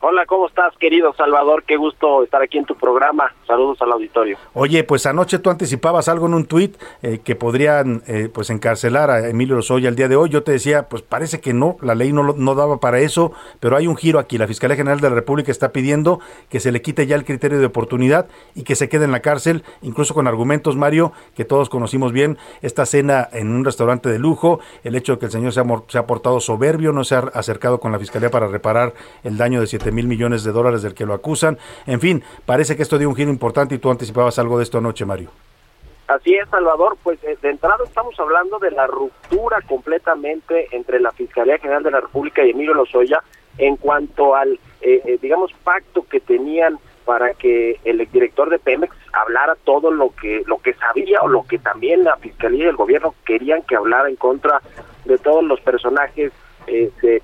Hola, ¿cómo estás, querido Salvador? Qué gusto estar aquí en tu programa. Saludos al auditorio. Oye, pues anoche tú anticipabas algo en un tuit eh, que podrían eh, pues encarcelar a Emilio Lozoya el día de hoy. Yo te decía, pues parece que no, la ley no, no daba para eso, pero hay un giro aquí. La Fiscalía General de la República está pidiendo que se le quite ya el criterio de oportunidad y que se quede en la cárcel, incluso con argumentos, Mario, que todos conocimos bien. Esta cena en un restaurante de lujo, el hecho de que el señor se ha, se ha portado soberbio, no se ha acercado con la Fiscalía para reparar el daño de siete mil millones de dólares del que lo acusan. En fin, parece que esto dio un giro importante y tú anticipabas algo de esto anoche, Mario. Así es, Salvador. Pues eh, de entrada estamos hablando de la ruptura completamente entre la Fiscalía General de la República y Emilio Lozoya en cuanto al, eh, eh, digamos, pacto que tenían para que el director de Pemex hablara todo lo que lo que sabía o lo que también la fiscalía y el gobierno querían que hablara en contra de todos los personajes eh, de,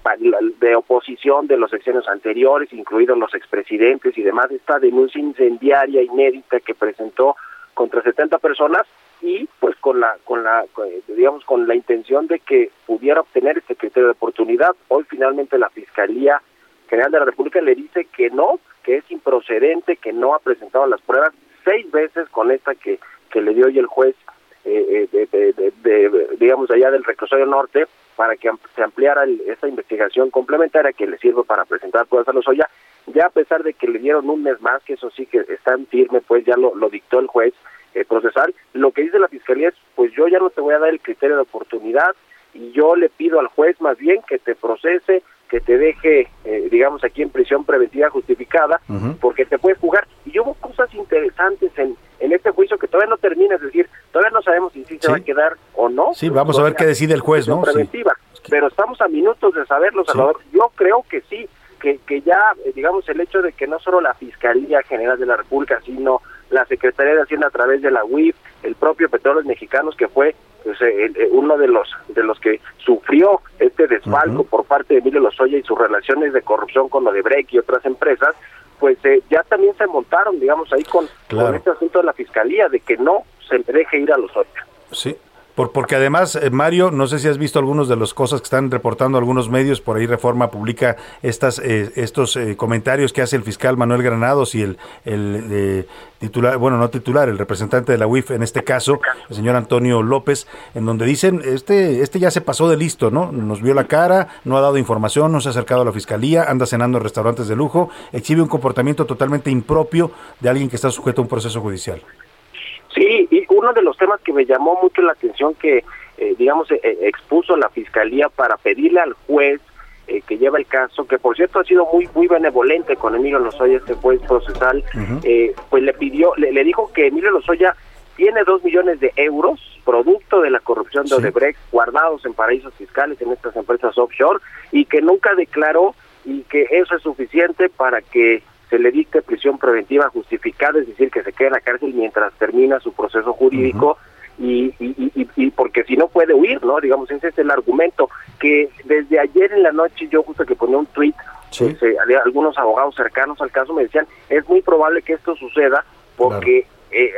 de, oposición de los secciones anteriores, incluidos los expresidentes y demás, esta denuncia incendiaria inédita que presentó contra 70 personas y pues con la con la digamos con la intención de que pudiera obtener este criterio de oportunidad. Hoy finalmente la Fiscalía General de la República le dice que no, que es improcedente, que no ha presentado las pruebas seis veces con esta que que le dio hoy el juez eh, eh de, digamos allá del reclusorio norte para que se ampliara esta investigación complementaria que le sirve para presentar pruebas a los Lozoya, ya a pesar de que le dieron un mes más, que eso sí que está en firme, pues ya lo, lo dictó el juez eh, procesal, lo que dice la Fiscalía es, pues yo ya no te voy a dar el criterio de oportunidad y yo le pido al juez más bien que te procese, que te deje, eh, digamos, aquí en prisión preventiva justificada, porque te puedes jugar. Y hubo cosas interesantes en, en este juicio que todavía no termina, es decir, todavía no sabemos si sí se va a quedar o no. Sí, vamos a ver qué decide el juez, ¿no? Preventiva. Pero estamos a minutos de saberlo, Salvador. Yo creo que sí, que, que ya, eh, digamos, el hecho de que no solo la Fiscalía General de la República, sino la Secretaría de Hacienda a través de la UIF, el propio Petróleos Mexicanos, que fue pues, eh, eh, uno de los de los que sufrió este desfalco por parte de Emilio Lozoya y sus relaciones de corrupción con lo de Break y otras empresas, pues ya también se montaron, digamos, ahí con, con este asunto de la Fiscalía, de que no se deje ir a Lozoya. Sí, por, porque además, eh, Mario, no sé si has visto algunos de las cosas que están reportando algunos medios, por ahí Reforma publica estas, eh, estos eh, comentarios que hace el fiscal Manuel Granados y el, el titular, bueno, no titular, el representante de la UIF en este caso, el señor Antonio López, en donde dicen, este, este ya se pasó de listo, ¿no? Nos vio la cara, no ha dado información, no se ha acercado a la fiscalía, anda cenando en restaurantes de lujo, exhibe un comportamiento totalmente impropio de alguien que está sujeto a un proceso judicial. Sí, y uno de los temas que me llamó mucho la atención que, eh, digamos, eh, eh, expuso la fiscalía para pedirle al juez que lleva el caso, que por cierto ha sido muy muy benevolente con Emilio Lozoya, este juez procesal, pues le pidió, le, dijo que Emilio Lozoya tiene dos millones de euros producto de la corrupción de Odebrecht guardados en paraísos fiscales en estas empresas offshore y que nunca declaró y que eso es suficiente para que se le dicte prisión preventiva justificada, es decir, que se quede en la cárcel mientras termina su proceso jurídico. y, y, y, porque si no puede huir, ¿no? Digamos, ese es el argumento que desde ayer en la noche yo justo que ponía un tweet, pues, eh, algunos abogados cercanos al caso me decían, es muy probable que esto suceda porque eh,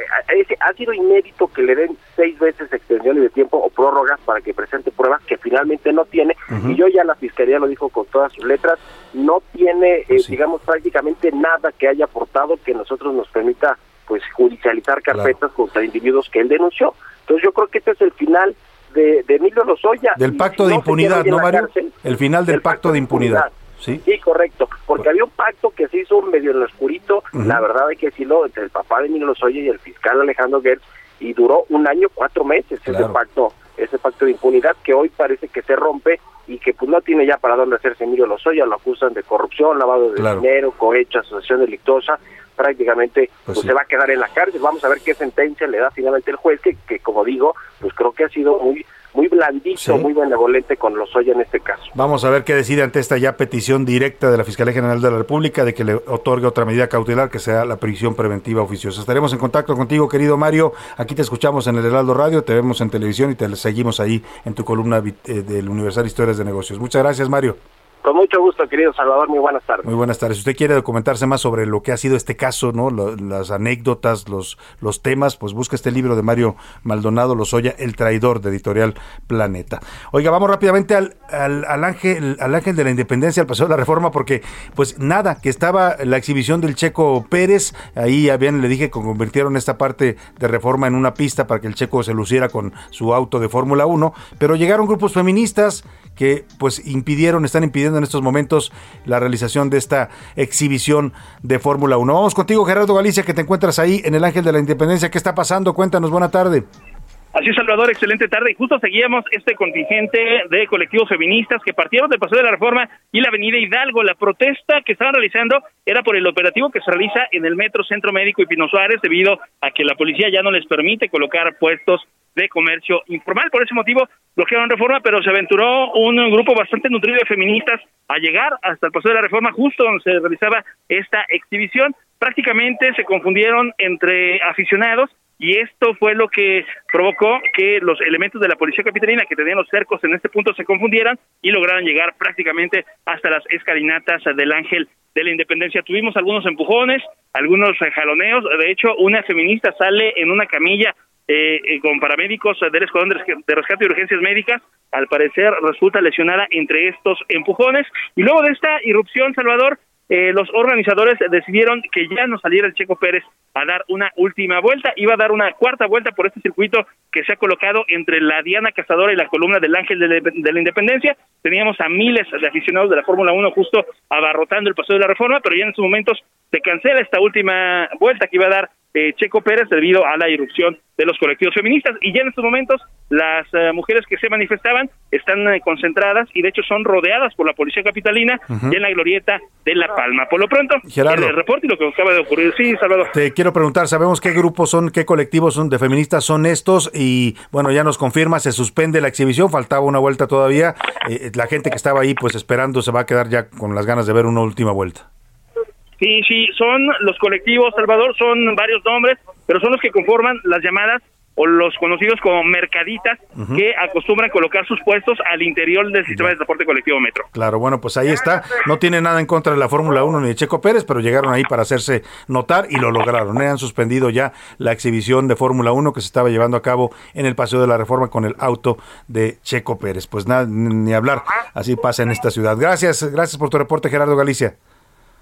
ha sido inédito que le den seis veces extensiones de tiempo o prórrogas para que presente pruebas que finalmente no tiene. Y yo ya la Fiscalía lo dijo con todas sus letras, no tiene, eh, digamos, prácticamente nada que haya aportado que nosotros nos permita pues judicializar carpetas contra individuos que él denunció. Entonces yo creo que este es el final de, de Emilio Lozoya. Del pacto de impunidad, ¿no, Mario? el final del, pacto, de impunidad. Sí. correcto, porque había un pacto que se hizo medio en lo oscurito, la verdad hay que decirlo, entre el papá de Emilio Lozoya y el fiscal Alejandro Gertz, y duró un año, cuatro meses ese pacto ese pacto de impunidad que hoy parece que se rompe y que pues no tiene ya para dónde hacerse Emilio Lozoya, lo acusan de corrupción, lavado de dinero, cohecho, asociación delictuosa, prácticamente pues, pues se va a quedar en la cárcel. Vamos a ver qué sentencia le da finalmente el juez, que, que como digo, pues creo que ha sido muy muy blandito, muy benevolente con los Lozoya en este caso. Vamos a ver qué decide ante esta ya petición directa de la Fiscalía General de la República de que le otorgue otra medida cautelar que sea la prisión preventiva oficiosa. Estaremos en contacto contigo, querido Mario. Aquí te escuchamos en el Heraldo Radio, te vemos en televisión y te seguimos ahí en tu columna eh, del Universal Historias de Negocios. Muchas gracias, Mario. Con mucho gusto, querido Salvador. Muy buenas tardes. Muy buenas tardes. Si usted quiere documentarse más sobre lo que ha sido este caso, ¿no? las anécdotas, los, los temas, pues busca este libro de Mario Maldonado Lozoya, El traidor de Editorial Planeta. Oiga, vamos rápidamente al, al, ángel, al ángel de la independencia, al paseo de la reforma, porque pues nada, que estaba la exhibición del Checo Pérez, ahí ya bien le dije que convirtieron esta parte de reforma en una pista para que el Checo se luciera con su auto de Fórmula 1, pero llegaron grupos feministas que pues impidieron, están impidiendo en estos momentos la realización de esta exhibición de Fórmula 1. Vamos contigo, Gerardo Galicia, que te encuentras ahí en el Ángel de la Independencia. ¿Qué está pasando? Cuéntanos, buena tarde. Así es, Salvador, excelente tarde. Y justo seguíamos este contingente de colectivos feministas que partieron del Paseo de la Reforma y la Avenida Hidalgo. La protesta que estaban realizando era por el operativo que se realiza en el Metro Centro Médico y Pino Suárez debido a que la policía ya no les permite colocar puestos de comercio informal. Por ese motivo bloquearon reforma, pero se aventuró un grupo bastante nutrido de feministas a llegar hasta el Paseo de la Reforma, justo donde se realizaba esta exhibición. Prácticamente se confundieron entre aficionados y esto fue lo que provocó que los elementos de la policía capitalina que tenían los cercos en este punto se confundieran y lograron llegar prácticamente hasta las escalinatas del Ángel de la Independencia. Tuvimos algunos empujones, algunos jaloneos, de hecho una feminista sale en una camilla eh, eh, con paramédicos del Escuadrón de Rescate y Urgencias Médicas, al parecer resulta lesionada entre estos empujones. Y luego de esta irrupción, Salvador, eh, los organizadores decidieron que ya no saliera el Checo Pérez a dar una última vuelta, iba a dar una cuarta vuelta por este circuito que se ha colocado entre la Diana Cazadora y la columna del Ángel de, de la Independencia. Teníamos a miles de aficionados de la Fórmula 1 justo abarrotando el paso de la reforma, pero ya en estos momentos se cancela esta última vuelta que iba a dar eh, Checo Pérez debido a la irrupción de los colectivos feministas. Y ya en estos momentos las eh, mujeres que se manifestaban están eh, concentradas y de hecho son rodeadas por la policía capitalina y en la glorieta de La Palma. Por lo pronto, Gerardo, el reporte y lo que acaba de ocurrir. Sí, Salvador. Te quiero preguntar, ¿sabemos qué grupos son, qué colectivos son de feministas son estos? Y bueno, ya nos confirma, se suspende la exhibición, faltaba una vuelta todavía. la gente que estaba ahí pues esperando se va a quedar ya con las ganas de ver una última vuelta. Sí, sí, son los colectivos, Salvador, son varios nombres, pero son los que conforman las llamadas o los conocidos como mercaditas que acostumbran colocar sus puestos al interior del sistema de transporte colectivo metro. Claro, bueno, pues ahí está. No tiene nada en contra de la Fórmula 1 ni de Checo Pérez, pero llegaron ahí para hacerse notar y lo lograron. ¿eh? Han suspendido ya la exhibición de Fórmula 1 que se estaba llevando a cabo en el Paseo de la Reforma con el auto de Checo Pérez. Pues nada, ni hablar. Así pasa en esta ciudad. Gracias, gracias por tu reporte, Gerardo Galicia.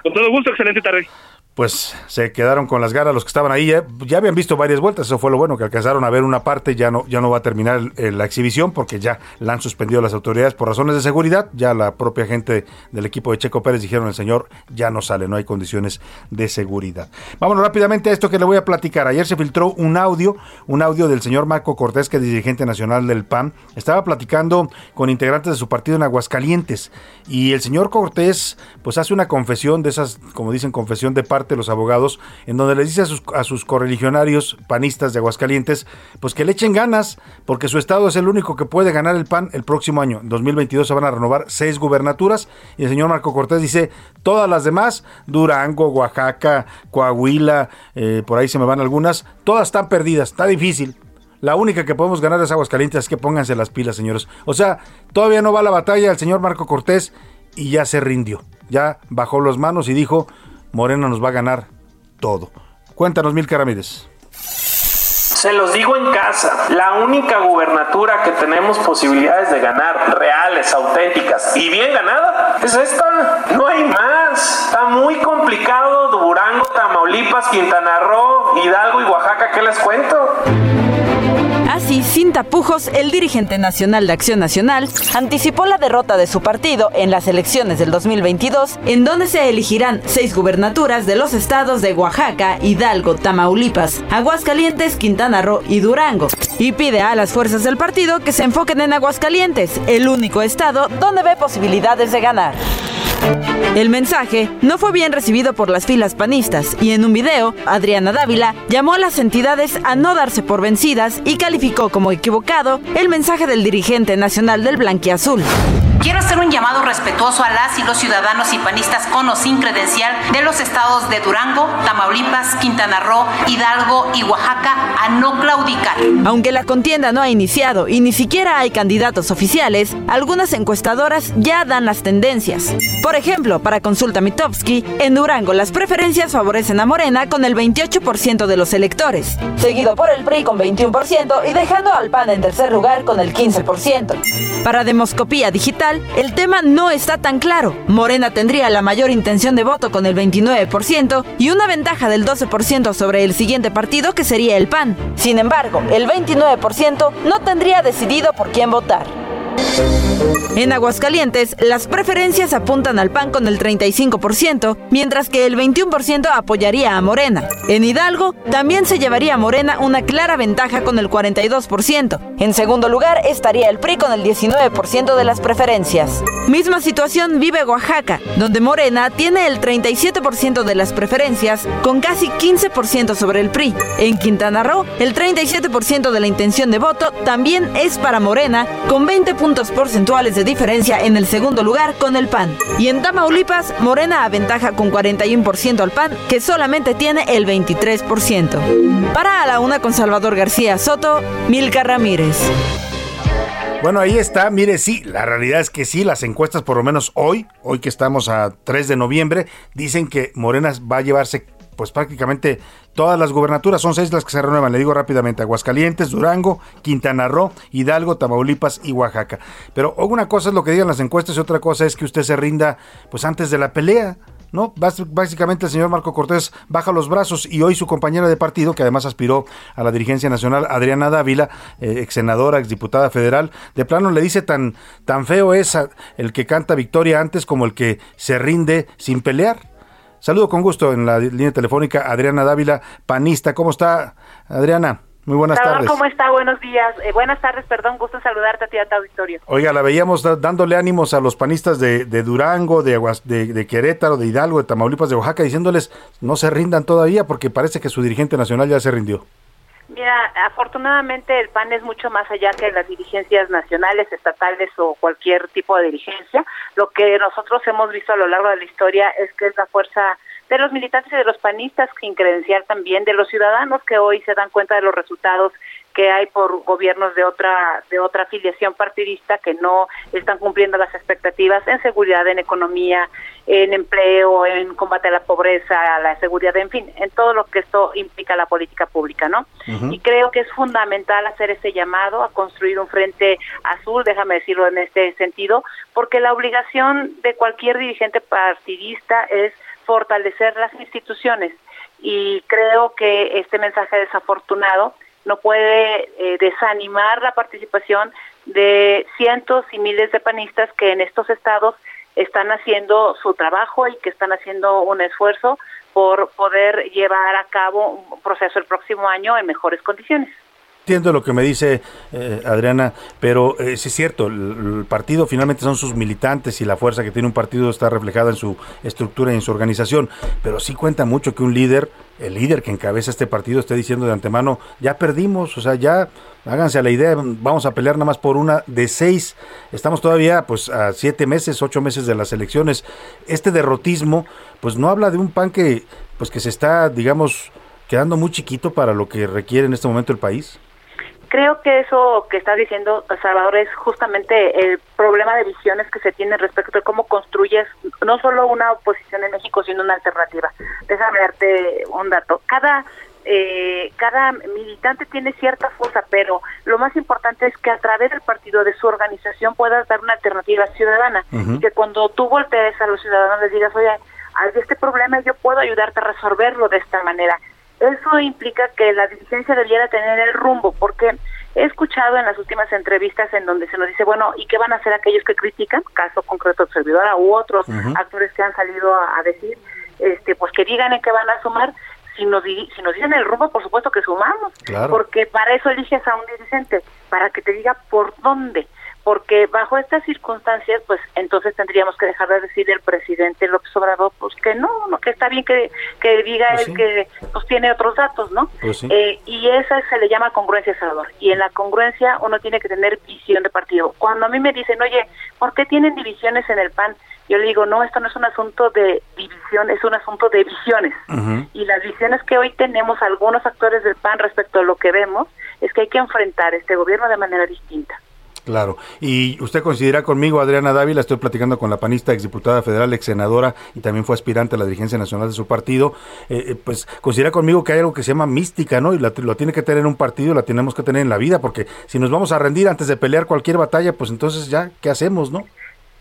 Con todo gusto, excelente tarde pues se quedaron con las ganas los que estaban ahí. Ya, habían visto varias vueltas, eso fue lo bueno, que alcanzaron a ver una parte, ya no, ya no va a terminar la exhibición porque ya la han suspendido las autoridades por razones de seguridad. Ya la propia gente del equipo de Checo Pérez dijeron, el señor ya no sale, no hay condiciones de seguridad. Vámonos rápidamente a esto que le voy a platicar. Ayer se filtró un audio, un audio del señor Marco Cortés, que es dirigente nacional del PAN. Estaba platicando con integrantes de su partido en Aguascalientes y el señor Cortés pues hace una confesión de esas, como dicen, confesión de parte los abogados, en donde les dice a sus, a sus correligionarios panistas de Aguascalientes, pues que le echen ganas, porque su estado es el único que puede ganar el PAN el próximo año. En 2022 se van a renovar seis gubernaturas y el señor Marco Cortés dice, todas las demás, Durango, Oaxaca, Coahuila, eh, por ahí se me van algunas, todas están perdidas, está difícil. La única que podemos ganar es Aguascalientes, es que pónganse las pilas, señores. O sea, todavía no va la batalla el señor Marco Cortés y ya se rindió. Ya bajó las manos y dijo, Morena nos va a ganar todo. Cuéntanos, Mil Ramírez. Se los digo en casa, la única gubernatura que tenemos posibilidades de ganar, reales, auténticas y bien ganada, es esta. No hay más. Está muy complicado Durango, Tamaulipas, Quintana Roo, Hidalgo y Oaxaca. ¿Qué les cuento? Así, sin tapujos, el dirigente nacional de Acción Nacional anticipó la derrota de su partido en las elecciones del 2022, en donde se elegirán seis gubernaturas de los estados de Oaxaca, Hidalgo, Tamaulipas, Aguascalientes, Quintana Roo y Durango, y pide a las fuerzas del partido que se enfoquen en Aguascalientes, el único estado donde ve posibilidades de ganar. El mensaje no fue bien recibido por las filas panistas y en un video, Adriana Dávila llamó a las entidades a no darse por vencidas y calificó como equivocado el mensaje del dirigente nacional del Blanquiazul. Quiero hacer un llamado respetuoso a las y los ciudadanos y panistas con o sin credencial de los estados de Durango, Tamaulipas, Quintana Roo, Hidalgo y Oaxaca a no claudicar. Aunque la contienda no ha iniciado y ni siquiera hay candidatos oficiales, algunas encuestadoras ya dan las tendencias. Por ejemplo, para Consulta en Durango las preferencias favorecen a Morena con el 28% de los electores, seguido por el PRI con 21% y dejando al PAN en tercer lugar con el 15%. Para Demoscopía Digital, el tema no está tan claro. Morena tendría la mayor intención de voto con el 29% y una ventaja del 12% sobre el siguiente partido que sería el PAN. Sin embargo, el 29% no tendría decidido por quién votar. En Aguascalientes, las preferencias apuntan al PAN con el 35%, mientras que el 21% apoyaría a Morena. En Hidalgo, también se llevaría a Morena una clara ventaja con el 42%. En segundo lugar, estaría el PRI con el 19% de las preferencias. Misma situación vive Oaxaca, donde Morena tiene el 37% de las preferencias, con casi 15% sobre el PRI. En Quintana Roo, el 37% de la intención de voto también es para Morena, con 20 puntos porcentuales de diferencia en el segundo lugar con el PAN. Y en Tamaulipas, Morena aventaja con 41% al PAN, que solamente tiene el 23%. Para a la una con Salvador García Soto, Milka Ramírez. Bueno, ahí está. Mire, sí, la realidad es que sí, las encuestas, por lo menos hoy, hoy que estamos a 3 de noviembre, dicen que Morena va a llevarse pues prácticamente todas las gubernaturas, son seis las que se renuevan, le digo rápidamente, Aguascalientes, Durango, Quintana Roo, Hidalgo, Tamaulipas y Oaxaca. Pero una cosa es lo que digan las encuestas y otra cosa es que usted se rinda pues antes de la pelea. ¿no? Básicamente el señor Marco Cortés baja los brazos y hoy su compañera de partido, que además aspiró a la dirigencia nacional, Adriana Dávila, eh, ex senadora, ex diputada federal, de plano le dice tan, tan feo es el que canta victoria antes como el que se rinde sin pelear. Saludo con gusto en la línea telefónica Adriana Dávila, panista. ¿Cómo está, Adriana? Muy buenas tardes. ¿Cómo está? Buenos días. Eh, buenas tardes, perdón, gusto saludarte a ti a tu auditorio. Oiga, la veíamos dándole ánimos a los panistas de, Durango, de, de, de, Querétaro, de Hidalgo, de Tamaulipas, de Oaxaca, diciéndoles no se rindan todavía porque parece que su dirigente nacional ya se rindió. Mira, afortunadamente el PAN es mucho más allá que las dirigencias nacionales, estatales o cualquier tipo de dirigencia. Lo que nosotros hemos visto a lo largo de la historia es que es la fuerza de los militantes y de los panistas, sin credenciar también, de los ciudadanos que hoy se dan cuenta de los resultados que hay por gobiernos de otra de otra afiliación partidista que no están cumpliendo las expectativas en seguridad, en economía, en empleo, en combate a la pobreza, a la seguridad, en fin, en todo lo que esto implica la política pública, ¿no? Y creo que es fundamental hacer ese llamado a construir un frente azul, déjame decirlo en este sentido, porque la obligación de cualquier dirigente partidista es fortalecer las instituciones y creo que este mensaje desafortunado no puede eh, desanimar la participación de cientos y miles de panistas que en estos estados están haciendo su trabajo y que están haciendo un esfuerzo por poder llevar a cabo un proceso el próximo año en mejores condiciones. Entiendo lo que me dice eh, Adriana, pero eh, sí es cierto, el, partido finalmente son sus militantes y la fuerza que tiene un partido está reflejada en su estructura y en su organización, pero sí cuenta mucho que un líder, el líder que encabeza este partido esté diciendo de antemano, ya perdimos, o sea, ya háganse a la idea, vamos a pelear nada más por una de seis, estamos todavía pues a siete meses, ocho meses de las elecciones, este derrotismo pues no habla de un pan que pues que se está, digamos, quedando muy chiquito para lo que requiere en este momento el país creo que eso que está diciendo Salvador es justamente el problema de visiones que se tiene respecto de cómo construyes no solo una oposición en México, sino una alternativa. Déjame darte un dato. Cada eh, cada militante tiene cierta fuerza, pero lo más importante es que a través del partido, de su organización, puedas dar una alternativa ciudadana. Y que cuando tú voltees a los ciudadanos les digas, oye, hay este problema y yo puedo ayudarte a resolverlo de esta manera. Eso implica que la dirigencia debiera tener el rumbo, porque he escuchado en las últimas entrevistas en donde se nos dice, bueno, ¿y qué van a hacer aquellos que critican? Caso concreto de servidora u otros actores que han salido a, decir, este, pues que digan en qué van a sumar. Si nos, si nos dicen el rumbo, por supuesto que sumamos, porque para eso eliges a un dirigente, para que te diga por dónde porque bajo estas circunstancias, pues entonces tendríamos que dejar de decir el presidente López Obrador, pues que no, no que está bien que, que diga pues él que pues tiene otros datos, ¿no? Pues eh, y esa se le llama congruencia, Salvador. Y en la congruencia uno tiene que tener visión de partido. Cuando a mí me dicen, oye, ¿por qué tienen divisiones en el PAN? Yo le digo, no, esto no es un asunto de división, es un asunto de visiones. Y las visiones que hoy tenemos algunos actores del PAN respecto a lo que vemos es que hay que enfrentar este gobierno de manera distinta. Claro. Y usted considera conmigo, Adriana Dávila, estoy platicando con la panista, exdiputada federal, ex senadora y también fue aspirante a la dirigencia nacional de su partido, eh, eh, pues considera conmigo que hay algo que se llama mística, ¿no? Y la, lo tiene que tener un partido, la tenemos que tener en la vida, porque si nos vamos a rendir antes de pelear cualquier batalla, pues entonces ya, ¿qué hacemos, no?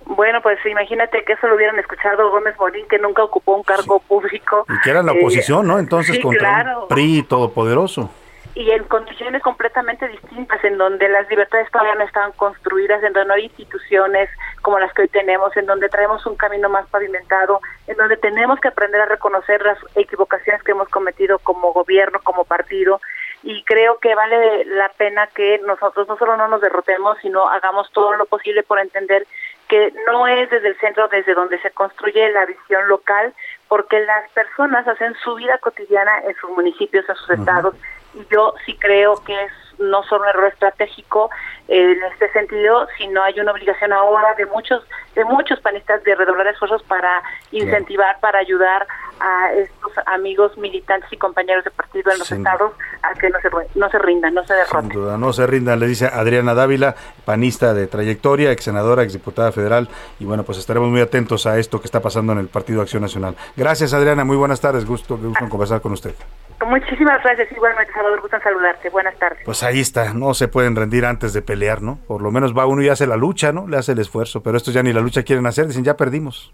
Bueno, pues imagínate que eso lo hubieran escuchado Gómez Morín, que nunca ocupó un cargo público. Y que era la oposición, ¿no? Entonces, contra un PRI todopoderoso y en condiciones completamente distintas, en donde las libertades todavía no estaban construidas, en donde no hay instituciones como las que hoy tenemos, en donde traemos un camino más pavimentado, en donde tenemos que aprender a reconocer las equivocaciones que hemos cometido como gobierno, como partido, y creo que vale la pena que nosotros no solo no nos derrotemos, sino hagamos todo lo posible por entender que no es desde el centro desde donde se construye la visión local, porque las personas hacen su vida cotidiana en sus municipios, en sus estados, y yo sí creo que es no solo un error estratégico en este sentido, sino hay una obligación ahora de muchos de muchos panistas de redoblar esfuerzos para incentivar, para ayudar a estos amigos militantes y compañeros de partido en los estados a que no se, no se rindan, no se derroten. Sin duda, no se rindan, le dice Adriana Dávila, panista de trayectoria, ex senadora, ex diputada federal, y bueno, pues estaremos muy atentos a esto que está pasando en el Partido Acción Nacional. Gracias Adriana, muy buenas tardes, gusto, gusto conversar con usted. Muchísimas gracias, igualmente, Salvador, gusto en saludarte. Buenas tardes. Pues ahí está, no se pueden rendir antes de pelear, ¿no? Por lo menos va uno y hace la lucha, ¿no? Le hace el esfuerzo, pero estos ya ni la lucha quieren hacer, dicen ya perdimos.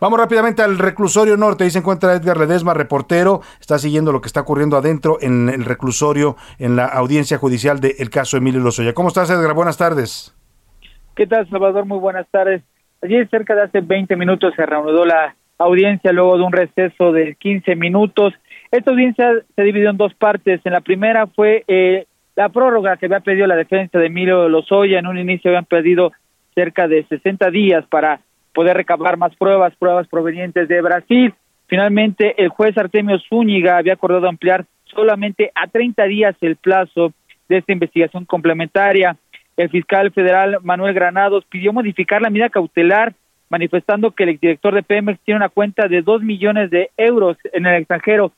Vamos rápidamente al reclusorio norte, ahí se encuentra Edgar Ledesma, reportero, está siguiendo lo que está ocurriendo adentro en el reclusorio, en la audiencia judicial del caso Emilio Lozoya. ¿Cómo estás, Edgar? Buenas tardes. ¿Qué tal, Salvador? Muy buenas tardes. Allí cerca de hace 20 minutos se reanudó la audiencia luego de un receso de 15 minutos esta audiencia se dividió en dos partes. En la primera fue eh, la prórroga que había pedido la defensa de Emilio Lozoya. En un inicio habían pedido cerca de 60 días para poder recabar más pruebas, pruebas provenientes de Brasil. Finalmente, el juez Artemio Zúñiga había acordado ampliar solamente a 30 días el plazo de esta investigación complementaria. El fiscal federal Manuel Granados pidió modificar la medida cautelar, manifestando que el exdirector de Pemex tiene una cuenta de dos millones de euros en el extranjero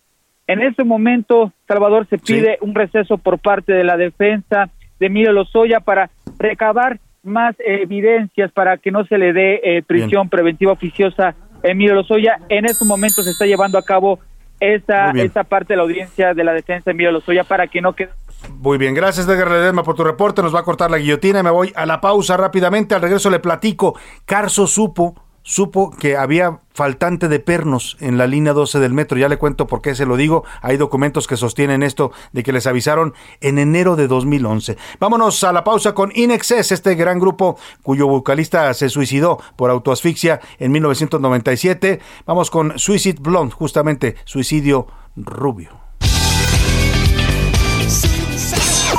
en este momento, Salvador, se pide un receso por parte de la defensa de Emilio Lozoya para recabar más evidencias para que no se le dé eh, prisión preventiva oficiosa a Emilio Lozoya. En este momento se está llevando a cabo esa, esa parte de la audiencia de la defensa de Emilio Lozoya para que no quede muy bien, gracias Edgar Ledesma por tu reporte. Nos va a cortar la guillotina y me voy a la pausa rápidamente. Al regreso le platico. Carso supo supo que había faltante de pernos en la línea 12 del metro. Ya le cuento por qué se lo digo. Hay documentos que sostienen esto de que les avisaron en enero de 2011. Vámonos a la pausa con Inexcess, este gran grupo cuyo vocalista se suicidó por autoasfixia en 1997. Vamos con Suicide Blonde, justamente suicidio rubio.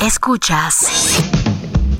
Escuchas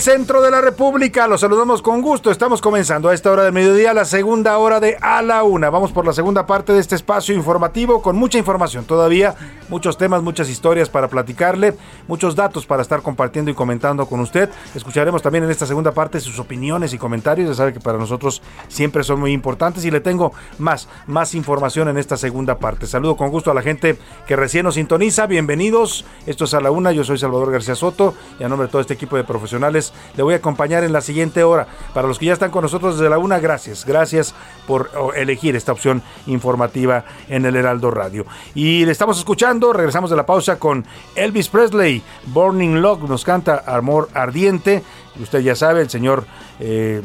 Centro de la República. Los saludamos con gusto. Estamos comenzando a esta hora del mediodía la segunda hora de A la Una. Vamos por la segunda parte de este espacio informativo con mucha información todavía, muchos temas, muchas historias para platicarle, muchos datos para estar compartiendo y comentando con usted. Escucharemos también en esta segunda parte sus opiniones y comentarios. Ya sabe que para nosotros siempre son muy importantes y le tengo más, más información en esta segunda parte. Saludo con gusto a la gente que recién nos sintoniza. Bienvenidos. Esto es A la Una. Yo soy Salvador García Soto y a nombre de todo este equipo de profesionales. Le voy a acompañar en la siguiente hora. Para los que ya están con nosotros desde la una, gracias. Gracias por elegir esta opción informativa en el Heraldo Radio. Y le estamos escuchando, regresamos de la pausa con Elvis Presley, Burning Log, nos canta Amor Ardiente. Usted ya sabe, el señor eh,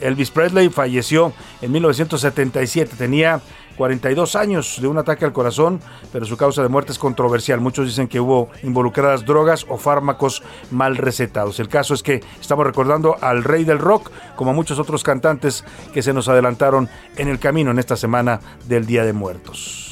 Elvis Presley falleció en 1977, tenía 42 años de un ataque al corazón, pero su causa de muerte es controversial. Muchos dicen que hubo involucradas drogas o fármacos mal recetados. El caso es que estamos recordando al rey del rock, como a muchos otros cantantes que se nos adelantaron en el camino en esta semana del Día de Muertos.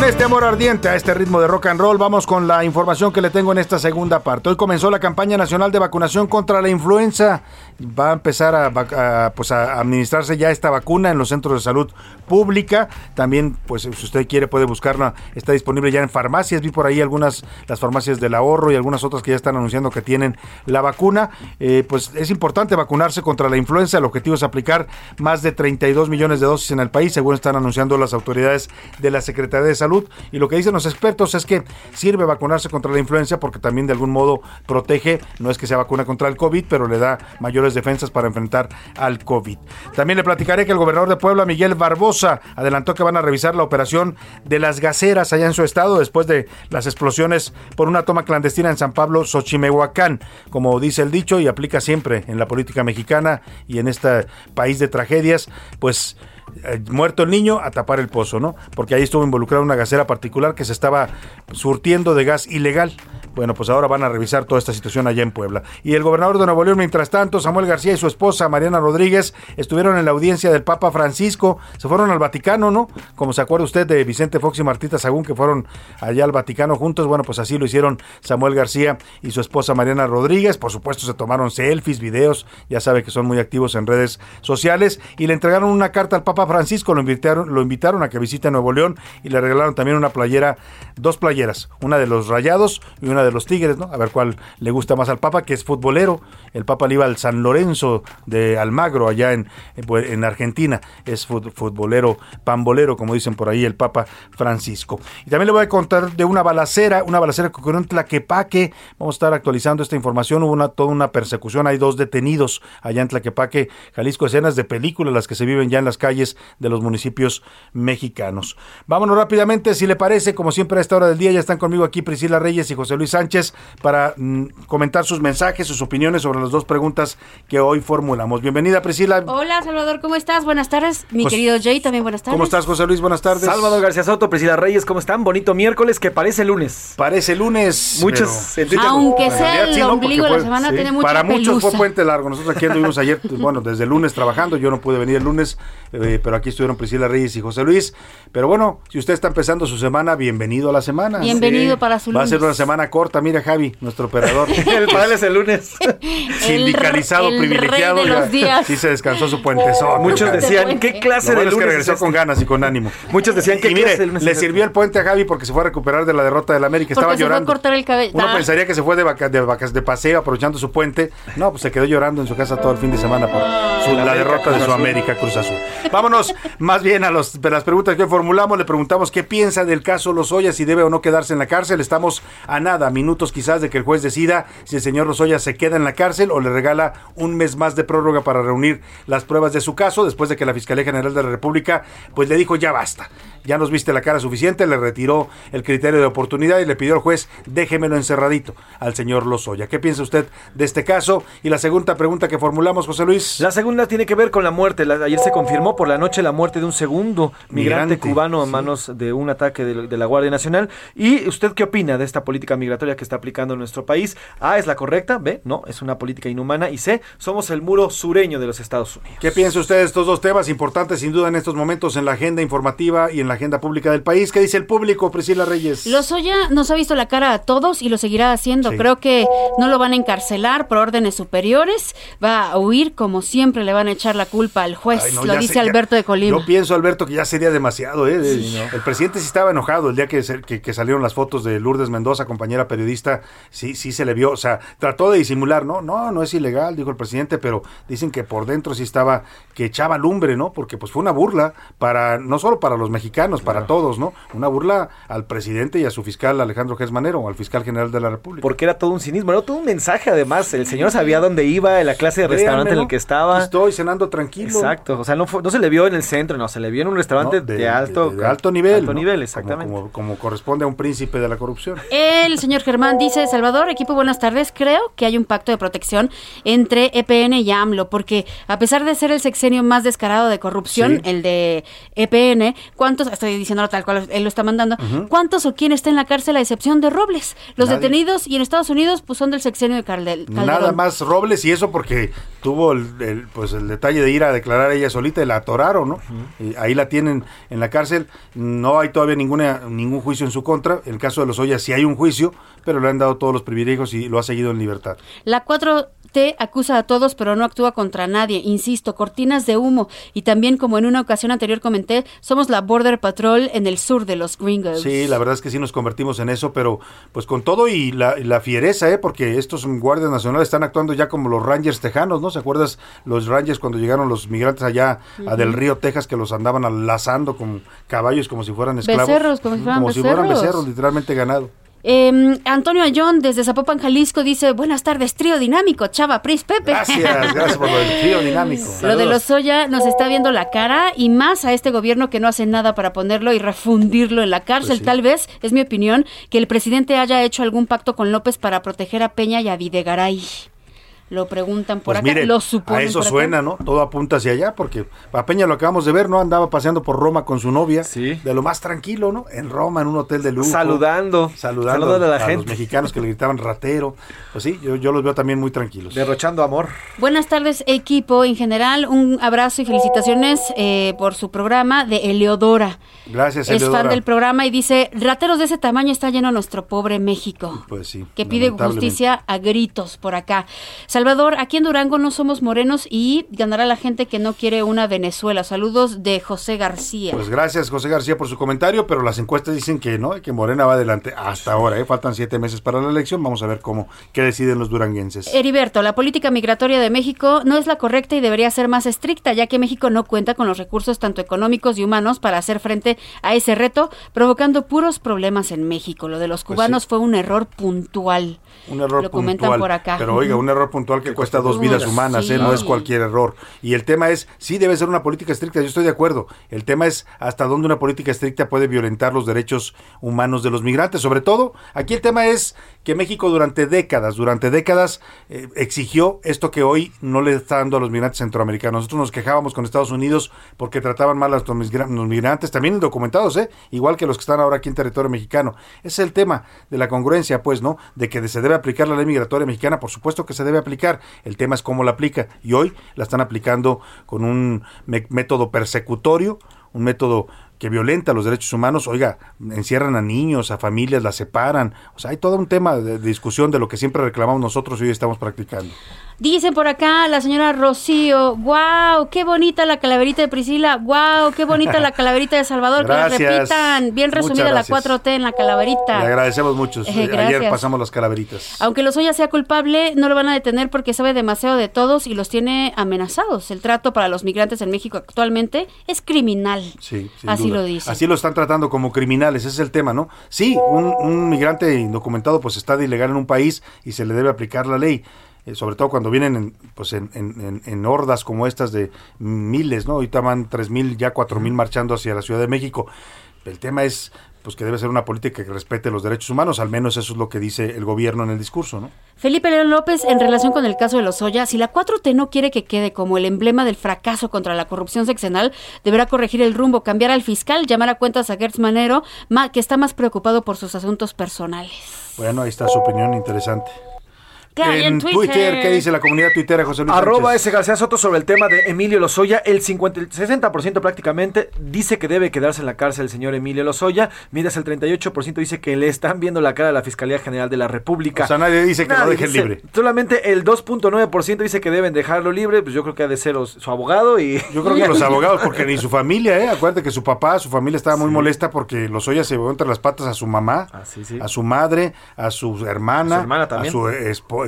Con este amor ardiente a este ritmo de rock and roll, vamos con la información que le tengo en esta segunda parte. Hoy comenzó la campaña nacional de vacunación contra la influenza. Va a empezar a, pues a administrarse ya esta vacuna en los centros de salud pública. También, pues si usted quiere puede buscarla. Está disponible ya en farmacias. Vi por ahí algunas, las farmacias del ahorro y algunas otras que ya están anunciando que tienen la vacuna. Eh, pues es importante vacunarse contra la influenza. El objetivo es aplicar más de 32 millones de dosis en el país, según están anunciando las autoridades de la Secretaría de Salud. Y lo que dicen los expertos es que sirve vacunarse contra la influenza porque también de algún modo protege, no es que sea vacuna contra el COVID, pero le da mayores defensas para enfrentar al COVID. También le platicaré que el gobernador de Puebla, Miguel Barbosa, adelantó que van a revisar la operación de las gaseras allá en su estado después de las explosiones por una toma clandestina en San Pablo, Xochimehuacán. Como dice el dicho y aplica siempre en la política mexicana y en este país de tragedias, pues eh, muerto el niño a tapar el pozo, ¿no? Porque ahí estuvo involucrada una gasera particular que se estaba surtiendo de gas ilegal. Bueno, pues ahora van a revisar toda esta situación allá en Puebla. Y el gobernador de Nuevo León, mientras tanto, Samuel García y su esposa Mariana Rodríguez estuvieron en la audiencia del Papa Francisco. Se fueron al Vaticano, ¿no? Como se acuerda usted de Vicente Fox y Martita Sagún, que fueron allá al Vaticano juntos. Bueno, pues así lo hicieron Samuel García y su esposa Mariana Rodríguez. Por supuesto, se tomaron selfies, videos. Ya sabe que son muy activos en redes sociales. Y le entregaron una carta al Papa Francisco. Lo invitaron, lo invitaron a que visite Nuevo León y le regalaron también una playera, dos playeras. Una de los rayados y una de los Tigres, ¿no? A ver cuál le gusta más al Papa, que es futbolero. El Papa le iba al San Lorenzo de Almagro, allá en, en Argentina. Es futbolero, pambolero, como dicen por ahí el Papa Francisco. Y también le voy a contar de una balacera, una balacera que ocurrió en Tlaquepaque. Vamos a estar actualizando esta información. Hubo una, toda una persecución. Hay dos detenidos allá en Tlaquepaque, Jalisco. Escenas de películas, las que se viven ya en las calles de los municipios mexicanos. Vámonos rápidamente, si le parece, como siempre a esta hora del día, ya están conmigo aquí Priscila Reyes y José Luis Sánchez para mm, comentar sus mensajes, sus opiniones sobre las dos preguntas que hoy formulamos. Bienvenida, Priscila. Hola, Salvador, ¿cómo estás? Buenas tardes. Mi Pues- querido Jay, también buenas tardes. ¿Cómo estás, José Luis? Buenas tardes. Salvador García Soto, Priscila Reyes, ¿cómo están? Bonito miércoles que parece lunes. Parece lunes. Muchos pero- Aunque sea realidad el sí, ¿no? ombligo de la semana, sí. tiene mucha Para muchos fue puente largo. Nosotros aquí anduvimos ayer, bueno, desde el lunes trabajando. Yo no pude venir el lunes, eh, pero aquí estuvieron Priscila Reyes y José Luis. Pero bueno, si usted está empezando su semana, bienvenido a la semana. Bienvenido para su Va a ser lunes. una semana corta. Mira, Javi, nuestro operador. el para él es el lunes. Sindicalizado, el rey privilegiado. de los días. Sí se descansó su puentezón. Muchos decían, ¿qué clase de bueno es que lunes regresó es con este? ganas y con ánimo. Muchos decían, ¿qué y clase de mire, lunes le sirvió el puente a Javi porque se fue a recuperar de la derrota del América. Estaba Porque se fue a llorando. cortar el cabello. Uno Ah. pensaría que se fue de, vaca- de, vacas de paseo aprovechando su puente. No, pues se quedó llorando en su casa todo el fin de semana por su- la, América derrota de Cruz su Azul. América Cruz Azul. Vámonos más bien a, los, a las preguntas que formulamos. Le preguntamos qué piensa del caso Lozoya, si debe o no quedarse en la cárcel. Estamos a nada, minutos quizás de que el juez decida si el señor Lozoya se queda en la cárcel o le regala un mes más de prórroga para reunir las pruebas de su caso después de que la Fiscalía General de la República pues le dijo ya basta. Ya nos viste la cara suficiente, le retiró el criterio de oportunidad y le pidió al juez déjemelo encerradito al señor Lozoya. ¿Qué piensa usted de este caso? Y la segunda pregunta que formulamos, José Luis. La segunda tiene que ver con la muerte. Ayer se confirmó por la noche la muerte de un segundo migrante, Migrante, cubano a sí. manos de un ataque de, de la Guardia Nacional. ¿Y usted qué opina de esta política migratoria que está aplicando nuestro país? A, ¿es la correcta? B, no, es una política inhumana. Y C, somos el muro sureño de los Estados Unidos. ¿Qué piensa usted de estos dos temas importantes sin duda en estos momentos en la agenda informativa y en la agenda pública del país? ¿Qué dice el público, Priscila Reyes? Lozoya nos ha visto la cara a todos y lo seguirá haciendo. Sí. Creo que no lo van a encarcelar por órdenes superiores. Va a huir como siempre le van a echar la culpa al juez. Ay, no, lo dice sé, ya- Alberto de Colima. Yo pienso, Alberto, que ya sería demasiado. ¿eh? De- Sí, ¿no? El presidente sí estaba enojado el día que, que, que salieron las fotos de Lourdes Mendoza, compañera periodista. Sí, sí se le vio. O sea, trató de disimular. No, no, no es ilegal, dijo el presidente, pero dicen que por dentro sí estaba, que echaba lumbre, ¿no? Porque pues fue una burla para, no solo para los mexicanos, para todos, ¿no? Una burla al presidente y a su fiscal Alejandro Gesmanero, al fiscal general de la República. Porque era todo un cinismo, era todo un mensaje además. El señor sabía dónde iba, en la clase de restaurante en el que estaba. Estoy cenando tranquilo. Exacto, o sea, no, fue- no se le vio en el centro, no, se le vio en un restaurante ¿no? de, alto, de alto nivel. alto ¿no? nivel, Como- exactamente. Como, como corresponde a un príncipe de la corrupción. El señor Germán dice, Salvador, equipo, buenas tardes. Creo que hay un pacto de protección entre EPN y AMLO, porque a pesar de ser el sexenio más descarado de corrupción, Sí. el de EPN, ¿cuántos, estoy diciéndolo tal cual él lo está mandando, cuántos o quién está en la cárcel a excepción de Robles? Los Nadie. detenidos y en Estados Unidos pues son del sexenio de Caldel- Calderón. Nada más Robles y eso porque tuvo el, el, pues el detalle de ir a declarar ella solita y la atoraron, ¿no? Ahí la tienen en la cárcel. No hay todavía ninguna ningún juicio en su contra. En el caso de los Ollas sí hay un juicio, pero le han dado todos los privilegios y lo ha seguido en libertad. La 4T acusa a todos, pero no actúa contra nadie. Insisto, cortinas de humo. Y también, como en una ocasión anterior comenté, somos la Border Patrol en el sur de los gringos. Sí, la verdad es que sí nos convertimos en eso, pero pues con todo y la, la fiereza, ¿eh? porque estos guardias nacionales están actuando ya como los Rangers tejanos, ¿no? ¿Se acuerdas los Rangers cuando llegaron los migrantes allá a del Río, Texas, que los andaban lazando con caballos como si fueran esclavos? Becerros, como si fueran Como si fueran becerros. becerros, literalmente ganado. Eh, Antonio Ayón desde Zapopan, Jalisco dice, buenas tardes, trío dinámico, Chava, Pris, Pepe. Gracias, gracias por lo del trío dinámico. Lo de los Soya nos está viendo la cara y más a este gobierno que no hace nada para ponerlo y refundirlo en la cárcel. Pues sí. Tal vez, es mi opinión, que el presidente haya hecho algún pacto con López para proteger a Peña y a Videgaray. Lo preguntan por Pues acá, mire, lo suponen a eso por acá. suena, ¿no? Todo apunta hacia allá, porque a Peña lo acabamos de ver, ¿no? Andaba paseando por Roma con su novia, de lo más tranquilo, ¿no? En Roma, en un hotel de lujo. Saludando, Saludando, saludando a la los gente. mexicanos que le gritaban ratero. Pues sí, yo, yo los veo también muy tranquilos. Derrochando amor. Buenas tardes, equipo. En general, un abrazo y felicitaciones eh, por su programa de Eleodora. Gracias, Es Eleodora. fan del programa y dice, rateros de ese tamaño está lleno nuestro pobre México. Pues sí. que pide justicia a gritos por acá. Salvador, aquí en Durango no somos morenos y ganará la gente que no quiere una Venezuela. Saludos de José García. Pues gracias, José García, por su comentario, pero las encuestas dicen que no, que Morena va adelante hasta ahora, ¿eh? Faltan siete meses para la elección, vamos a ver cómo, qué deciden los duranguenses. Heriberto, la política migratoria de México no es la correcta y debería ser más estricta, ya que México no cuenta con los recursos tanto económicos y humanos para hacer frente a ese reto, provocando puros problemas en México. Lo de los Pues cubanos fue un error puntual. Un error Lo comentan puntual. por acá. Pero oiga, un error puntual que cuesta dos vidas humanas, ¿eh? no es cualquier error. Y el tema es, sí debe ser una política estricta, yo estoy de acuerdo. El tema es hasta dónde una política estricta puede violentar los derechos humanos de los migrantes. Sobre todo, aquí el tema es que México durante décadas, durante décadas eh, exigió esto que hoy no le está dando a los migrantes centroamericanos. Nosotros nos quejábamos con Estados Unidos porque trataban mal a los migrantes, también indocumentados, ¿eh? igual que los que están ahora aquí en territorio mexicano. Ese es el tema de la congruencia, pues, ¿no? De que se debe aplicar la ley migratoria mexicana, por supuesto que se debe aplicar. El tema es cómo la aplica. Y hoy la están aplicando con un método persecutorio, un método que violenta los derechos humanos, oiga, encierran a niños, a familias, las separan. O sea, hay todo un tema de, de discusión de lo que siempre reclamamos nosotros y hoy estamos practicando. Dicen por acá la señora Rocío, wow, qué bonita la calaverita de Priscila, wow, qué bonita la calaverita de Salvador, que la repitan, bien resumida la gracias. 4T en la calaverita. Le agradecemos mucho. Eh, Ayer pasamos las calaveritas. Aunque Lozoya sea culpable, no lo van a detener porque sabe demasiado de todos y los tiene amenazados. El trato para los migrantes en México actualmente es criminal. Sí, Así duda. lo dice. Así lo están tratando como criminales, ese es el tema, ¿no? Sí, un, un migrante indocumentado pues está de ilegal en un país y se le debe aplicar la ley. Eh, sobre todo cuando vienen en, pues en, en- en- en hordas como estas de miles, ¿no? Ahorita van tres mil, ya cuatro mil marchando hacia la Ciudad de México. El tema es pues que debe ser una política que respete los derechos humanos, al menos eso es lo que dice el gobierno en el discurso, ¿no? Felipe León López, en relación con el caso de Lozoya, si la 4T no quiere que quede como el emblema del fracaso contra la corrupción sexenal, deberá corregir el rumbo, cambiar al fiscal, llamar a cuentas a Gertz Manero, ma- que está más preocupado por sus asuntos personales. Bueno, ahí está su opinión interesante. ¿Qué hay en Twitter? ¿qué dice la comunidad tuitera, José Luis Arroba Sánchez? S. García Soto sobre el tema de Emilio Lozoya. El 50, el 60% prácticamente dice que debe quedarse en la cárcel el señor Emilio Lozoya, mientras el 38% dice que le están viendo la cara a la Fiscalía General de la República. O sea, nadie dice que lo dejen dice- libre. Solamente el 2.9% dice que deben dejarlo libre, pues yo creo que ha de ser os- su abogado y... Yo creo que los abogados, porque ni su familia, ¿eh? Acuérdate que su papá, su familia estaba muy molesta porque Lozoya se llevó entre las patas a su mamá, a su madre, a su hermana, A su hermana también. a su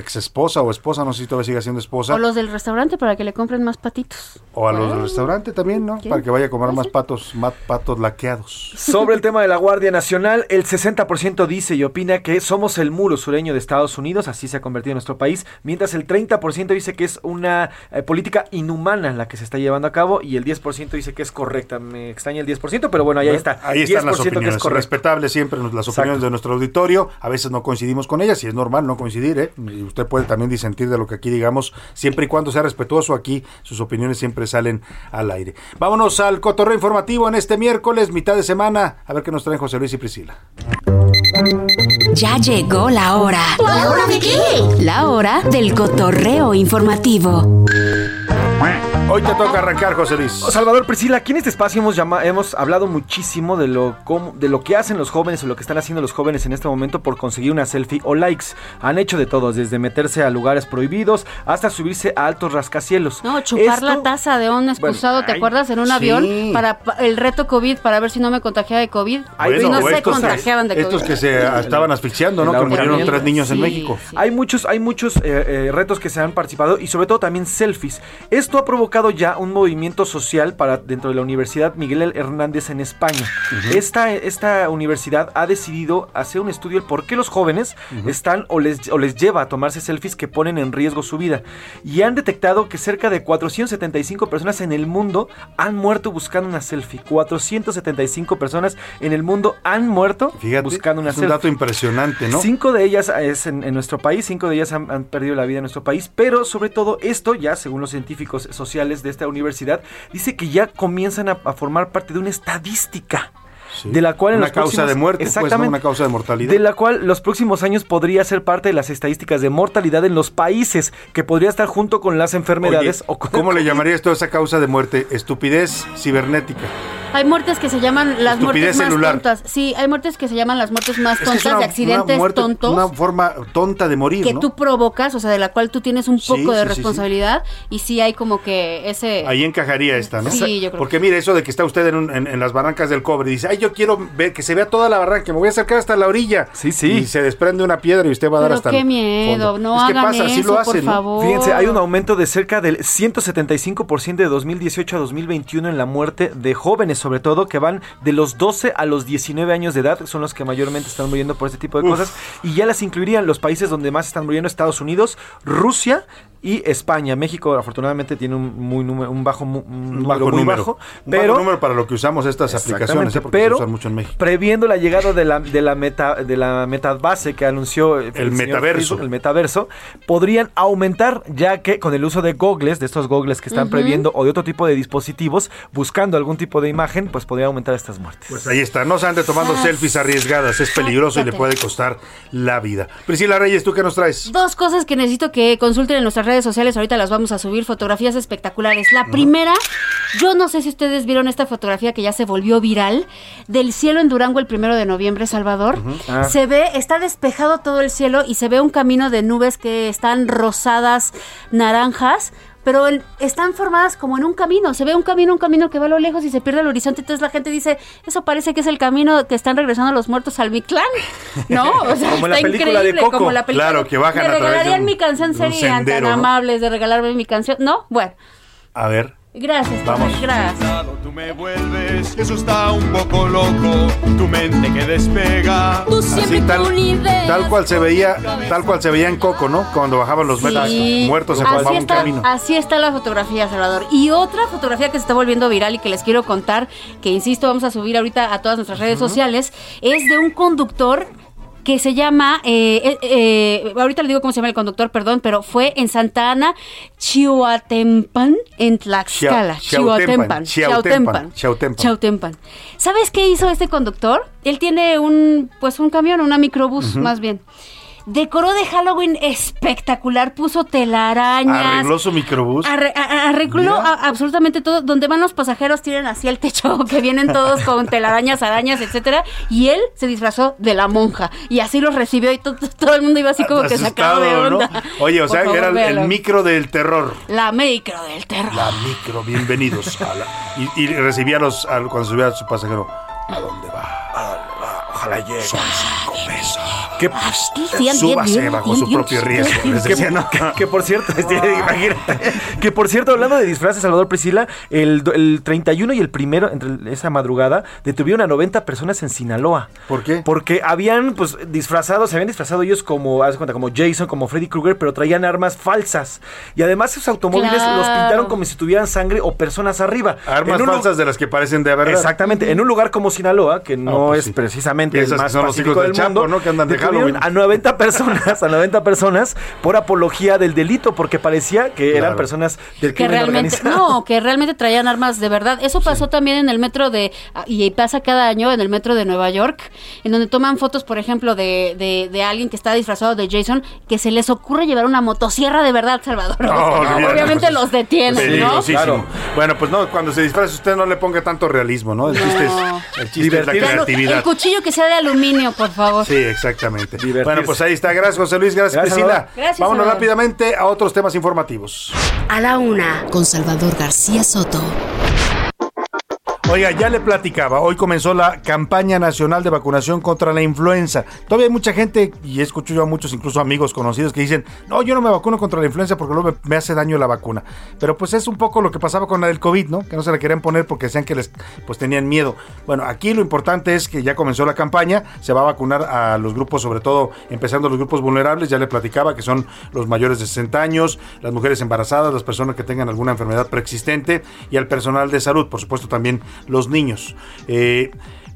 ex esposa o esposa, no sé si todavía sigue siendo esposa, O los del restaurante para que le compren más patitos. o a los del restaurante también, ¿no? Para que vaya a comer más patos, más patos laqueados. Sobre el tema de la Guardia Nacional, el 60% dice y opina que somos el muro sureño de Estados Unidos, así se ha convertido en nuestro país, mientras el 30% dice que es una eh, política inhumana la que se está llevando a cabo y el 10% dice que es correcta. Me extraña el 10%, pero bueno, ahí está. Ahí están las 10% que es opiniones. correcto. Respetable siempre las opiniones de nuestro auditorio. A veces no coincidimos con ellas y es normal no coincidir, ¿eh? Usted puede también disentir de lo que aquí digamos, siempre y cuando sea respetuoso. Aquí sus opiniones siempre salen al aire. Vámonos al cotorreo informativo en este miércoles, mitad de semana. A ver qué nos traen José Luis y Priscila. Ya llegó la hora. ¿La hora de qué? La hora del cotorreo informativo. Hoy te toca arrancar, José Luis. Salvador Priscila, aquí en este espacio hemos, llama- hemos hablado muchísimo de lo, cómo- de lo que hacen los jóvenes o lo que están haciendo los jóvenes en este momento por conseguir una selfie o likes. Han hecho de todo, desde meterse a lugares prohibidos hasta subirse a altos rascacielos. No, chupar Esto- la taza de un excusado, ¿te ay, acuerdas? En un sí. avión para pa- el reto COVID, para ver si no me contagiaba de COVID. Bueno, y no se estos- contagiaban de COVID. Estos que se estaban asfixiando, ¿no? El Que murieron tres niños en Sí, México. Hay muchos, hay muchos eh, eh, retos que se han participado y sobre todo también selfies. Esto esto ha provocado ya un movimiento social para dentro de la Universidad Miguel Hernández en España. esta, esta universidad ha decidido hacer un estudio del por qué los jóvenes están o les, o les lleva a tomarse selfies que ponen en riesgo su vida. Y han detectado que cerca de 475 personas en el mundo han muerto buscando una selfie. 475 personas en el mundo han muerto buscando una es selfie. un dato impresionante, ¿no? Cinco de ellas es en, en nuestro país, cinco de ellas han, han perdido la vida en nuestro país, pero sobre todo esto, ya según los científicos sociales de esta universidad, dice que ya comienzan a, a formar parte de una estadística. De la cual en Una los causa próximos- de muerte, pues, ¿no? exactamente, Una causa de mortalidad. De la cual los próximos años podría ser parte de las estadísticas de mortalidad en los países, que podría estar junto con las enfermedades Oye, o con ¿Cómo le llamarías tú a esa causa de muerte? Estupidez cibernética. Hay muertes que se llaman las Estupidez muertes más celular. tontas. Sí, hay muertes que se llaman las muertes más Es tontas una- de accidentes una muerte- tontos. Una forma tonta de morir, que ¿no? tú provocas, o sea, de la cual tú tienes un Sí, poco de sí, sí, sí. responsabilidad y sí hay como que ese... Ahí encajaría esta, ¿no? Sí, yo creo Porque mire, eso de que está usted en, un- en- en las barrancas del cobre y dice, ay, yo quiero ver que se vea toda la barranca, me voy a acercar hasta la orilla. Sí, sí. Y se desprende una piedra y usted va a dar Pero hasta qué miedo, fondo. no es que hagan pasa, así eso, lo por hacen, ¿no? favor. Fíjense, hay un aumento de cerca del 175% de 2018 a 2021 en la muerte de jóvenes, sobre todo que van de los 12 a los 19 años de edad, son los que mayormente están muriendo por este tipo de Uf. cosas, y ya las incluirían los países donde más están muriendo, Estados Unidos, Rusia y España. México afortunadamente tiene un, muy número- un bajo, un Un bajo muy número. bajo, Un pero bajo número para lo que usamos estas aplicaciones, ¿eh? porque pero se usan mucho en México. previendo la llegada de la de la meta de la metabase que anunció El metaverso. Facebook, el metaverso, podrían aumentar ya que con el uso de gogles, de estos gogles que están previendo o de otro tipo de dispositivos, buscando algún tipo de imagen, pues podría aumentar estas muertes. Pues ahí está, no se ande tomando Ah. selfies arriesgadas, es peligroso y le puede costar la vida. Priscila Reyes, ¿tú qué nos traes? Dos cosas que necesito que consulten en nuestras redes sociales, ahorita las vamos a subir, fotografías espectaculares. La primera, yo no sé si ustedes vieron esta fotografía que ya se volvió viral, del cielo en Durango el primero de noviembre, Salvador. Ah. Se ve, está despejado todo el cielo y se ve un camino de nubes que están rosadas, naranjas. Pero están formadas como en un camino. Se ve un camino, un camino que va a lo lejos y se pierde el horizonte. Entonces la gente dice, eso parece que es el camino que están regresando los muertos al Mictlán. ¿No? O sea, Como en la está película de increíble. Coco. Como la película. Claro, que bajan ¿Me a de un- mi canción? de Serían sendero, tan ¿no? amables de regalarme mi canción. ¿No? Bueno, A ver. Gracias. Vamos. Gracias. Tú me vuelves, eso está un poco loco, tu mente que despega. Así tal, tal cual se veía, tal cual se veía en Coco, ¿no? Cuando bajaban los metas Sí. muertos se formaba un camino. Así está la fotografía, Salvador. Y otra fotografía que se está volviendo viral y que les quiero contar, que insisto, vamos a subir ahorita a todas nuestras redes sociales, es de un conductor que se llama, eh, eh, eh, ahorita le digo cómo se llama el conductor, perdón, pero fue en Santa Ana, Chihuatempan, en Tlaxcala. Chiautempan, Chiautempan. Chiautempan. ¿Sabes qué hizo este conductor? Él tiene un, pues un camión, una microbús, más bien. Decoró de Halloween espectacular, puso telarañas. Arregló su microbús. Arre- a- a- arregló a- absolutamente todo. Donde van los pasajeros, tienen así el techo, que vienen todos con telarañas, arañas, etcétera. Y él se disfrazó de la monja. Y así los recibió y to- to- todo el mundo iba así como que sacado de onda. Oye, o Por sea, favor, era el, micro del terror. La micro del terror. La micro, bienvenidos. a la- y, y recibía a los, a- cuando subía a su pasajero. ¿A dónde va? ¿A dónde va? Ojalá llegue. Son. Que, Súbase bajo su propio riesgo. Les decía, ¿no? que, que por cierto, este, imagínate, que por cierto, hablando de disfraces, Salvador Priscila, el, el 31 y el primero, entre esa madrugada, detuvieron a 90 personas en Sinaloa. ¿Por qué? Porque habían, pues, disfrazados, se habían disfrazado ellos como, haz de cuenta, como Jason, como Freddy Krueger, pero traían armas falsas. Y además sus automóviles Claro. los pintaron como si tuvieran sangre o personas arriba. Armas En un lu- falsas de las que parecen de verdad. Exactamente, en un lugar como Sinaloa, que no pues es sí. precisamente el Piensas que más son los pacífico hijos del del Chapo, mundo, ¿no? Que andan de Halloween. a 90 personas, a 90 personas por apología del delito, porque parecía que eran Claro. personas del que crimen realmente organizado. no que realmente traían armas de verdad eso pasó también en el metro de y pasa cada año en el metro de Nueva York en donde toman fotos por ejemplo de, de, de alguien que está disfrazado de Jason que se les ocurre llevar una motosierra de verdad Salvador O sea, olvídate, obviamente los detienen ¿no? Peligrosísimo. Bueno, pues no, cuando se disfraza usted no le ponga tanto realismo, ¿no? El chiste es, el chiste es la creatividad. el cuchillo que sea de aluminio por favor Sí, exactamente. Bueno, pues ahí está. Gracias, José Luis. Gracias, Gracias, Priscila. Gracias, Vámonos Salvador. rápidamente a otros temas informativos. A la una, con Salvador García Soto. Oiga, ya le platicaba, hoy comenzó la campaña nacional de vacunación contra la influenza. Todavía hay mucha gente, y escucho yo a muchos, incluso amigos conocidos, que dicen, no, yo no me vacuno contra la influenza porque luego me hace daño la vacuna. Pero pues es un poco lo que pasaba con la del COVID, ¿no? Que no se la querían poner porque decían que les pues tenían miedo. Bueno, aquí lo importante es que ya comenzó la campaña, se va a vacunar a los grupos, sobre todo empezando los grupos vulnerables, ya le platicaba que son los mayores de 60 años, las mujeres embarazadas, las personas que tengan alguna enfermedad preexistente y al personal de salud, por supuesto también los niños. Eh,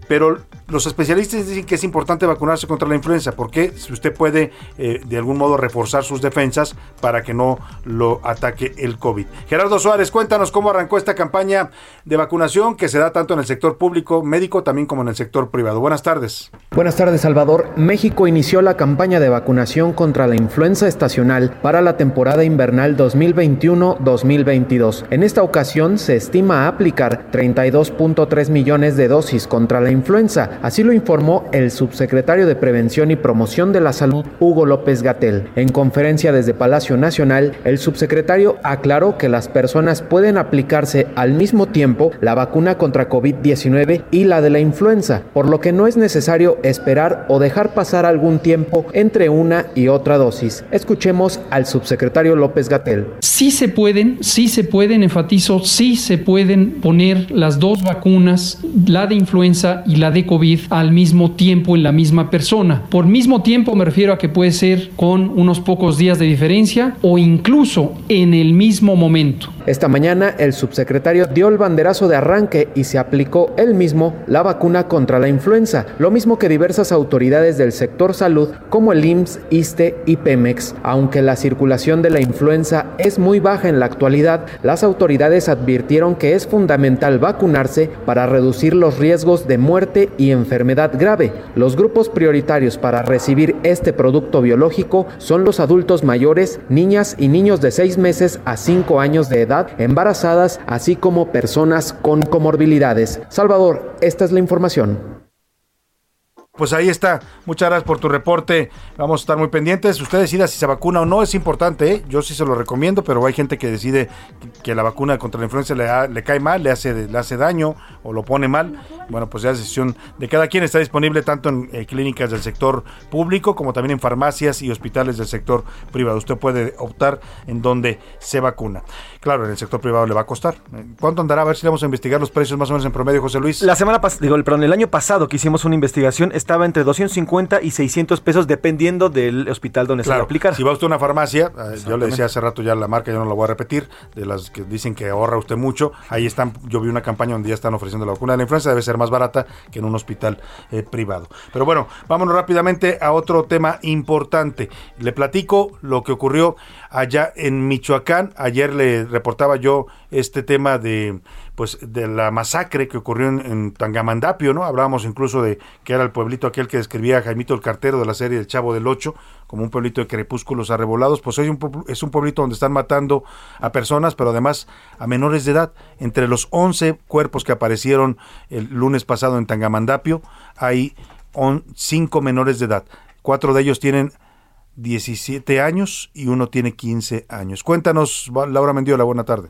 pero los especialistas dicen que es importante vacunarse contra la influenza porque si usted puede eh, de algún modo reforzar sus defensas para que no lo ataque el COVID. Gerardo Suárez, cuéntanos cómo arrancó esta campaña de vacunación que se da tanto en el sector público médico también como en el sector privado. Buenas tardes. Buenas tardes, Salvador. México inició la campaña de vacunación contra la influenza estacional para la temporada invernal 2021-2022. En esta ocasión se estima aplicar 32.3 millones de dosis contra la influenza Así lo informó el subsecretario de Prevención y Promoción de la Salud, Hugo López Gatel. En conferencia desde Palacio Nacional, el subsecretario aclaró que las personas pueden aplicarse al mismo tiempo la vacuna contra COVID-19 y la de la influenza, por lo que no es necesario esperar o dejar pasar algún tiempo entre una y otra dosis. Escuchemos al subsecretario López Gatel. Sí se pueden, sí se pueden, enfatizo, sí se pueden poner las dos vacunas, la de influenza y la de COVID al mismo tiempo en la misma persona. Por mismo tiempo me refiero a que puede ser con unos pocos días de diferencia o incluso en el mismo momento. Esta mañana el subsecretario dio el banderazo de arranque y se aplicó él mismo la vacuna contra la influenza, lo mismo que diversas autoridades del sector salud como el IMSS, ISTE y Pemex. Aunque la circulación de la influenza es muy baja en la actualidad, las autoridades advirtieron que es fundamental vacunarse para reducir los riesgos de muerte y enfermedad grave. Los grupos prioritarios para recibir este producto biológico son los adultos mayores, niñas y niños de 6 meses a 5 años de edad embarazadas, así como personas con comorbilidades. Salvador, esta es la información. Pues ahí está. Muchas gracias por tu reporte. Vamos a estar muy pendientes. Usted decida si se vacuna o no, es importante. ¿eh? Yo sí se lo recomiendo, pero hay gente que decide que la vacuna contra la influenza le, le cae mal, le hace, le hace daño o lo pone mal. Bueno, pues ya es decisión de cada quien. Está disponible tanto en eh, clínicas del sector público como también en farmacias y hospitales del sector privado. Usted puede optar en donde se vacuna. Claro, en el sector privado le va a costar. ¿Cuánto andará? A ver si vamos a investigar los precios más o menos en promedio, José Luis. La semana pasada, digo, perdón, el año pasado que hicimos una investigación estaba entre 250 y 600 pesos dependiendo del hospital donde se va a aplicar. Si va usted a una farmacia, eh, yo le decía hace rato ya la marca, yo no la voy a repetir, de las que dicen que ahorra usted mucho, ahí están, yo vi una campaña donde ya están ofreciendo la vacuna de la influenza, debe ser más barata que en un hospital eh, privado. Pero bueno, vámonos rápidamente a otro tema importante. Le platico lo que ocurrió allá en Michoacán. Ayer le reportaba yo este tema de pues de la masacre que ocurrió en, Tangamandapio, ¿no? Hablábamos incluso de que era el pueblito aquel que describía Jaimito el Cartero de la serie El Chavo del Ocho, como un pueblito de crepúsculos arrebolados, pues hoy es un pueblito donde están matando a personas, pero además a menores de edad. Entre los 11 cuerpos que aparecieron el lunes pasado en Tangamandapio, hay 5 menores de edad. Cuatro de ellos tienen 17 años y uno tiene 15 años. Cuéntanos, Laura Mendiola, buena tarde.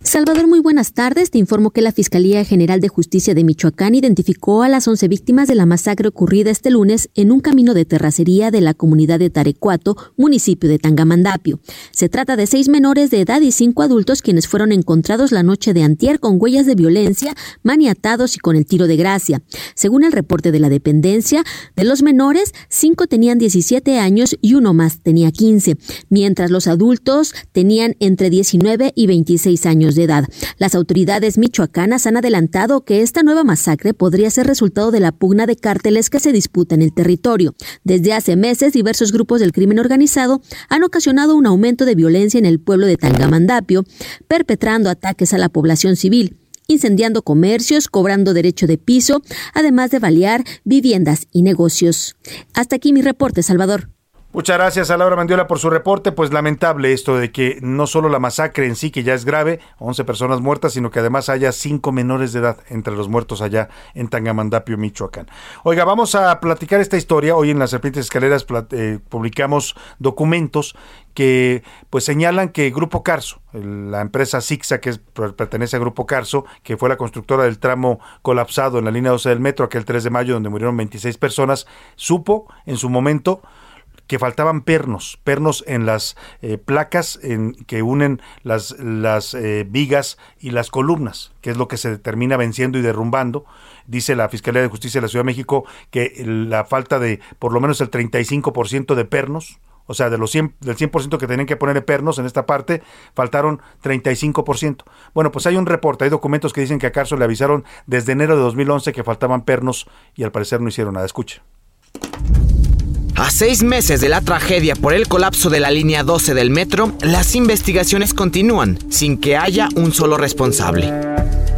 Salvador, muy buenas tardes. Te informo que la Fiscalía General de Justicia de Michoacán identificó a las 11 víctimas de la masacre ocurrida este lunes en un camino de terracería de la comunidad de Tarecuato, municipio de Tangamandapio. Se trata de seis menores de edad y cinco adultos quienes fueron encontrados la noche de antier con huellas de violencia, maniatados y con el tiro de gracia. Según el reporte de la dependencia, de los menores, cinco tenían 17 años y uno más tenía 15, mientras los adultos tenían entre 19 y 26 años de edad. Las autoridades michoacanas han adelantado que esta nueva masacre podría ser resultado de la pugna de cárteles que se disputa en el territorio. Desde hace meses, diversos grupos del crimen organizado han ocasionado un aumento de violencia en el pueblo de Tangamandapio, perpetrando ataques a la población civil incendiando comercios, cobrando derecho de piso, además de balear viviendas y negocios. Hasta aquí mi reporte, Salvador. Muchas gracias a Laura Mandiola por su reporte. Pues lamentable esto de que no solo la masacre en sí, que ya es grave, 11 personas muertas, sino que además haya cinco menores de edad entre los muertos allá en Tangamandapio, Michoacán. Oiga, vamos a platicar esta historia. Hoy en las Serpientes Escaleras eh, publicamos documentos que pues señalan que Grupo Carso, la empresa Sixa que pertenece a Grupo Carso, que fue la constructora del tramo colapsado en la línea 12 del metro aquel 3 de mayo donde murieron 26 personas, supo en su momento que faltaban pernos, pernos en las eh, placas en, que unen las, las eh, vigas y las columnas, que es lo que se termina venciendo y derrumbando. Dice la Fiscalía de Justicia de la Ciudad de México que la falta de por lo menos el 35% de pernos, o sea, de los 100, del 100% que tenían que poner pernos en esta parte, faltaron 35%. Bueno, pues hay un reporte, hay documentos que dicen que a Carso le avisaron desde enero de 2011 que faltaban pernos y al parecer no hicieron nada. Escuche. A seis meses de la tragedia por el colapso de la línea 12 del metro, las investigaciones continúan sin que haya un solo responsable.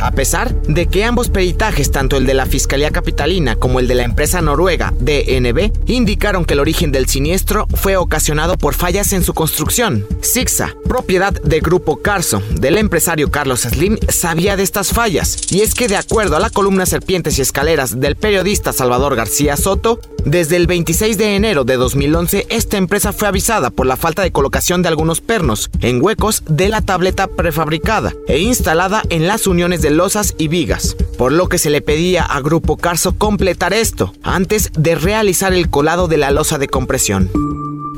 A pesar de que ambos peritajes, tanto el de la Fiscalía Capitalina como el de la empresa noruega DNB, indicaron que el origen del siniestro fue ocasionado por fallas en su construcción. Sixa, propiedad de Grupo Carso, del empresario Carlos Slim, sabía de estas fallas. Y es que de acuerdo a la columna Serpientes y Escaleras del periodista Salvador García Soto, desde el 26 de enero de 2011, esta empresa fue avisada por la falta de colocación de algunos pernos en huecos de la tableta prefabricada e instalada en las uniones de losas y vigas, por lo que se le pedía a Grupo Carso completar esto antes de realizar el colado de la losa de compresión.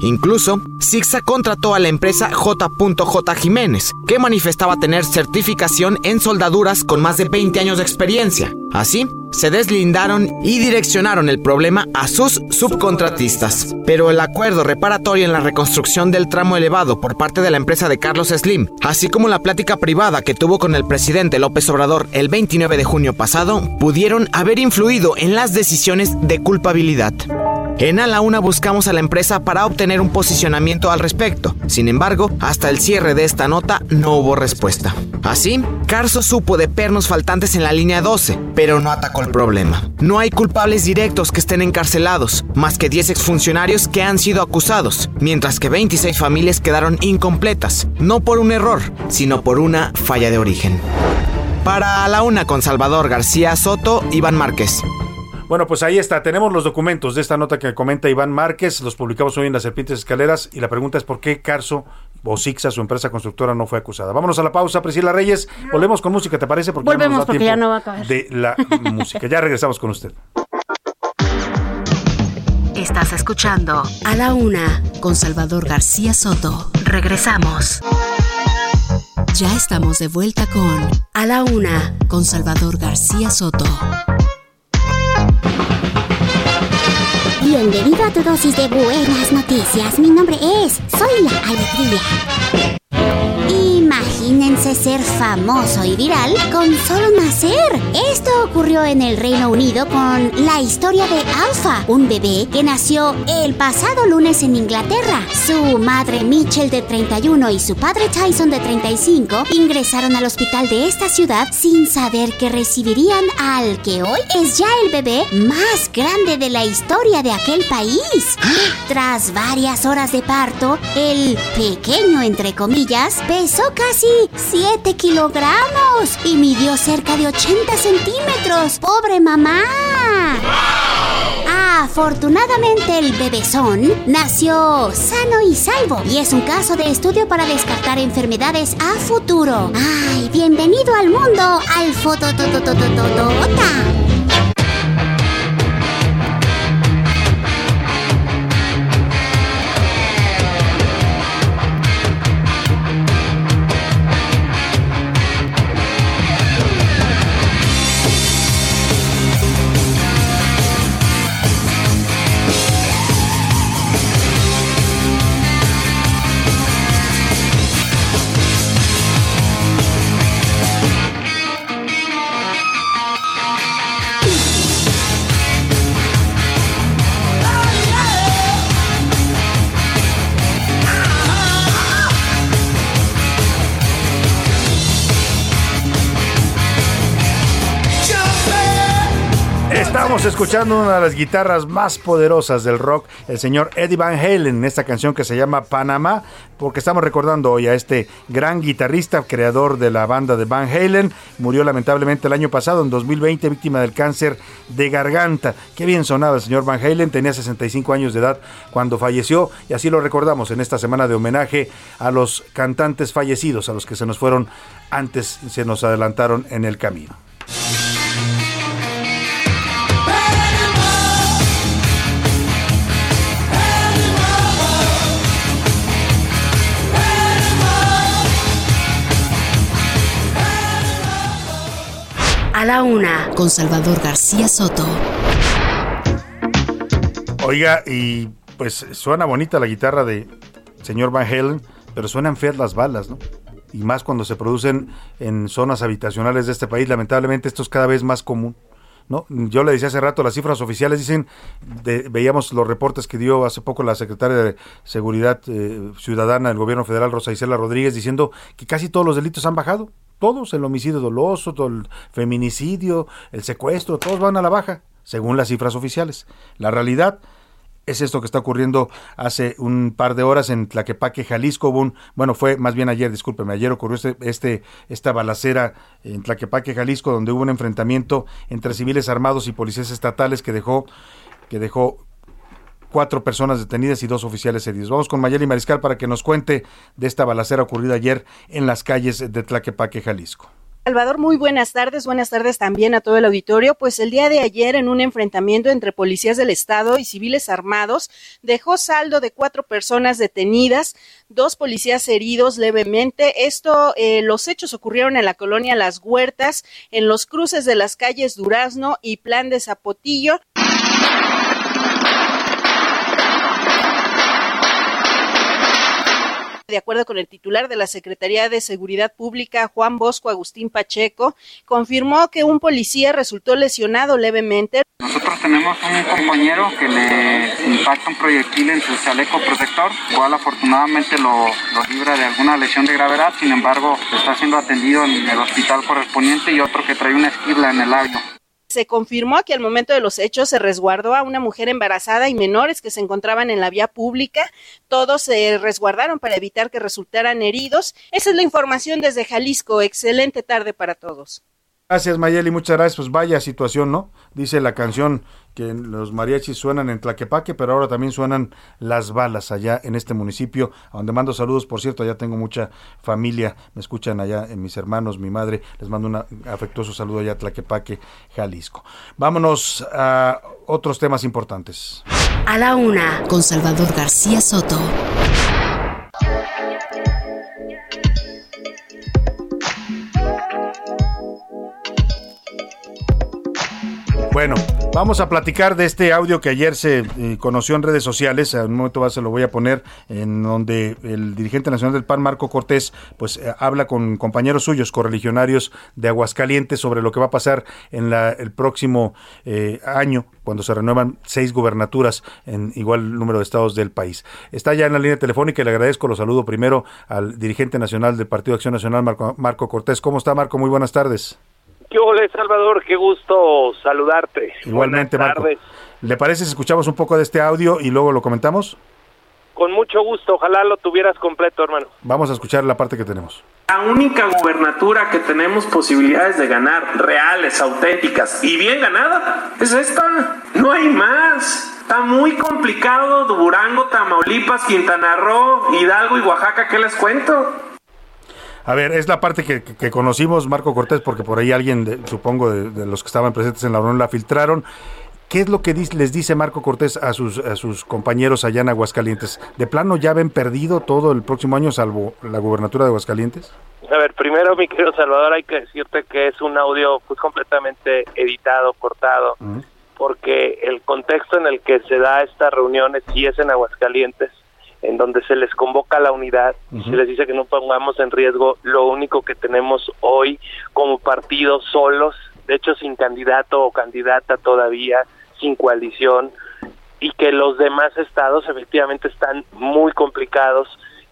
Incluso, Sixa contrató a la empresa J.J. Jiménez, que manifestaba tener certificación en soldaduras con más de 20 años de experiencia. Así, se deslindaron y direccionaron el problema a sus subcontratistas. Pero el acuerdo reparatorio en la reconstrucción del tramo elevado por parte de la empresa de Carlos Slim, así como la plática privada que tuvo con el presidente López Obrador el 29 de junio pasado, pudieron haber influido en las decisiones de culpabilidad. En A la Una buscamos a la empresa para obtener un posicionamiento al respecto. Sin embargo, hasta el cierre de esta nota no hubo respuesta. Así, Carso supo de pernos faltantes en la línea 12, pero no atacó el problema. No hay culpables directos que estén encarcelados, más que 10 exfuncionarios que han sido acusados, mientras que 26 familias quedaron incompletas, no por un error, sino por una falla de origen. Para la una con Salvador García Soto, Iván Márquez. Bueno, pues ahí está. Tenemos los documentos de esta nota que comenta Iván Márquez. Los publicamos hoy en las Serpientes Escaleras. Y la pregunta es: ¿por qué Carso o Sixa, su empresa constructora, no fue acusada? Vámonos a la pausa, Priscila Reyes. Volvemos con música, ¿te parece? Porque Volvemos ya porque ya no va a acabar. De la música. Ya regresamos con usted. Estás escuchando A la Una con Salvador García Soto. Regresamos. Ya estamos de vuelta con A la Una con Salvador García Soto. Bienvenido a tu dosis de buenas noticias. Mi nombre es Soy la Alegría. Imagínense ser famoso y viral con solo nacer. Esto ocurrió en el Reino Unido con la historia de Alpha, un bebé que nació el pasado lunes en Inglaterra. Su madre Mitchell de 31 y su padre Tyson de 35 ingresaron al hospital de esta ciudad sin saber que recibirían al que hoy es ya el bebé más grande de la historia de aquel país. Tras varias horas de parto, el pequeño entre comillas pesó casi 7 kilogramos y midió cerca de 80 centímetros. ¡Pobre mamá! Afortunadamente el bebezón nació sano y salvo y es un caso de estudio para descartar enfermedades a futuro. ¡Ay, bienvenido al mundo! ¡Al fotototototota! Estamos escuchando una de las guitarras más poderosas del rock, el señor Eddie Van Halen, en esta canción que se llama Panamá, porque estamos recordando hoy a este gran guitarrista, creador de la banda de Van Halen. Murió lamentablemente el año pasado, en 2020, víctima del cáncer de garganta. Qué bien sonaba el señor Van Halen, tenía 65 años de edad cuando falleció y así lo recordamos en esta semana de homenaje a los cantantes fallecidos, a los que se nos fueron antes, se nos adelantaron en el camino. A la una, con Salvador García Soto. Oiga, y pues suena bonita la guitarra de señor Van Halen, pero suenan feas las balas, ¿no? Y más cuando se producen en zonas habitacionales de este país. Lamentablemente esto es cada vez más común. ¿No? Yo le decía hace rato, las cifras oficiales dicen, de, veíamos los reportes que dio hace poco la secretaria de Seguridad eh, Ciudadana del Gobierno Federal, Rosa Isela Rodríguez, diciendo que casi todos los delitos han bajado todos, el homicidio doloso, todo el feminicidio, el secuestro, todos van a la baja, según las cifras oficiales. La realidad es esto que está ocurriendo hace un par de horas en Tlaquepaque, Jalisco. bueno, fue más bien ayer, discúlpeme, ayer ocurrió este, este, esta balacera en Tlaquepaque, Jalisco, donde hubo un enfrentamiento entre civiles armados y policías estatales que dejó, que dejó cuatro personas detenidas y dos oficiales heridos. Vamos con Mayeli Mariscal para que nos cuente de esta balacera ocurrida ayer en las calles de Tlaquepaque, Jalisco. Salvador, muy buenas tardes. Buenas tardes también a todo el auditorio. Pues el día de ayer, en un enfrentamiento entre policías del Estado y civiles armados, dejó saldo de cuatro personas detenidas, dos policías heridos levemente. Esto, eh, los hechos ocurrieron en la colonia Las Huertas, en los cruces de las calles Durazno y Plan de Zapotillo. De acuerdo con el titular de la Secretaría de Seguridad Pública, Juan Bosco Agustín Pacheco, confirmó que un policía resultó lesionado levemente. Nosotros tenemos un compañero que le impacta un proyectil en su chaleco protector, cual afortunadamente lo, libra de alguna lesión de gravedad, sin embargo está siendo atendido en el hospital correspondiente y otro que trae una esquirla en el labio. Se confirmó que al momento de los hechos se resguardó a una mujer embarazada y menores que se encontraban en la vía pública. Todos se resguardaron para evitar que resultaran heridos. Esa es la información desde Jalisco. Excelente tarde para todos. Gracias Mayeli, muchas gracias. Pues vaya situación, ¿no? Dice la canción que los mariachis suenan en Tlaquepaque, pero ahora también suenan las balas allá en este municipio, a donde mando saludos, por cierto, allá tengo mucha familia, me escuchan allá en mis hermanos, mi madre, les mando un afectuoso saludo allá a Tlaquepaque, Jalisco. Vámonos a otros temas importantes. A la una, con Salvador García Soto. Bueno, vamos a platicar de este audio que ayer se eh, conoció en redes sociales. En un momento se lo voy a poner, en donde el dirigente nacional del PAN, Marco Cortés, pues eh, habla con compañeros suyos, correligionarios de Aguascalientes, sobre lo que va a pasar en la, el próximo eh, año, cuando se renuevan seis gubernaturas en igual número de estados del país. Está ya en la línea telefónica y le agradezco, lo saludo primero al dirigente nacional del Partido Acción Nacional, Marco, Marco Cortés. ¿Cómo está, Marco? Muy buenas tardes. ¿Qué hola, Salvador? Qué gusto saludarte. Igualmente, Marco. ¿Le parece si escuchamos un poco de este audio y luego lo comentamos? Con mucho gusto, ojalá lo tuvieras completo, hermano. Vamos a escuchar la parte que tenemos. La única gubernatura que tenemos posibilidades de ganar, reales, auténticas y bien ganada, es esta. No hay más. Está muy complicado Durango, Tamaulipas, Quintana Roo, Hidalgo y Oaxaca, ¿qué les cuento? A ver, es la parte que, conocimos, Marco Cortés, porque por ahí alguien, supongo, de, los que estaban presentes en la reunión la filtraron. ¿Qué es lo que les dice Marco Cortés a sus, a sus compañeros allá en Aguascalientes? ¿De plano ya ven perdido todo el próximo año, salvo la gubernatura de Aguascalientes? A ver, primero, mi querido Salvador, hay que decirte que es un audio pues, completamente editado, cortado, porque el contexto en el que se da esta reunión sí es en Aguascalientes en donde se les convoca la unidad y se les dice que no pongamos en riesgo lo único que tenemos hoy como partido solos, de hecho sin candidato o candidata todavía, sin coalición, y que los demás estados efectivamente están muy complicados.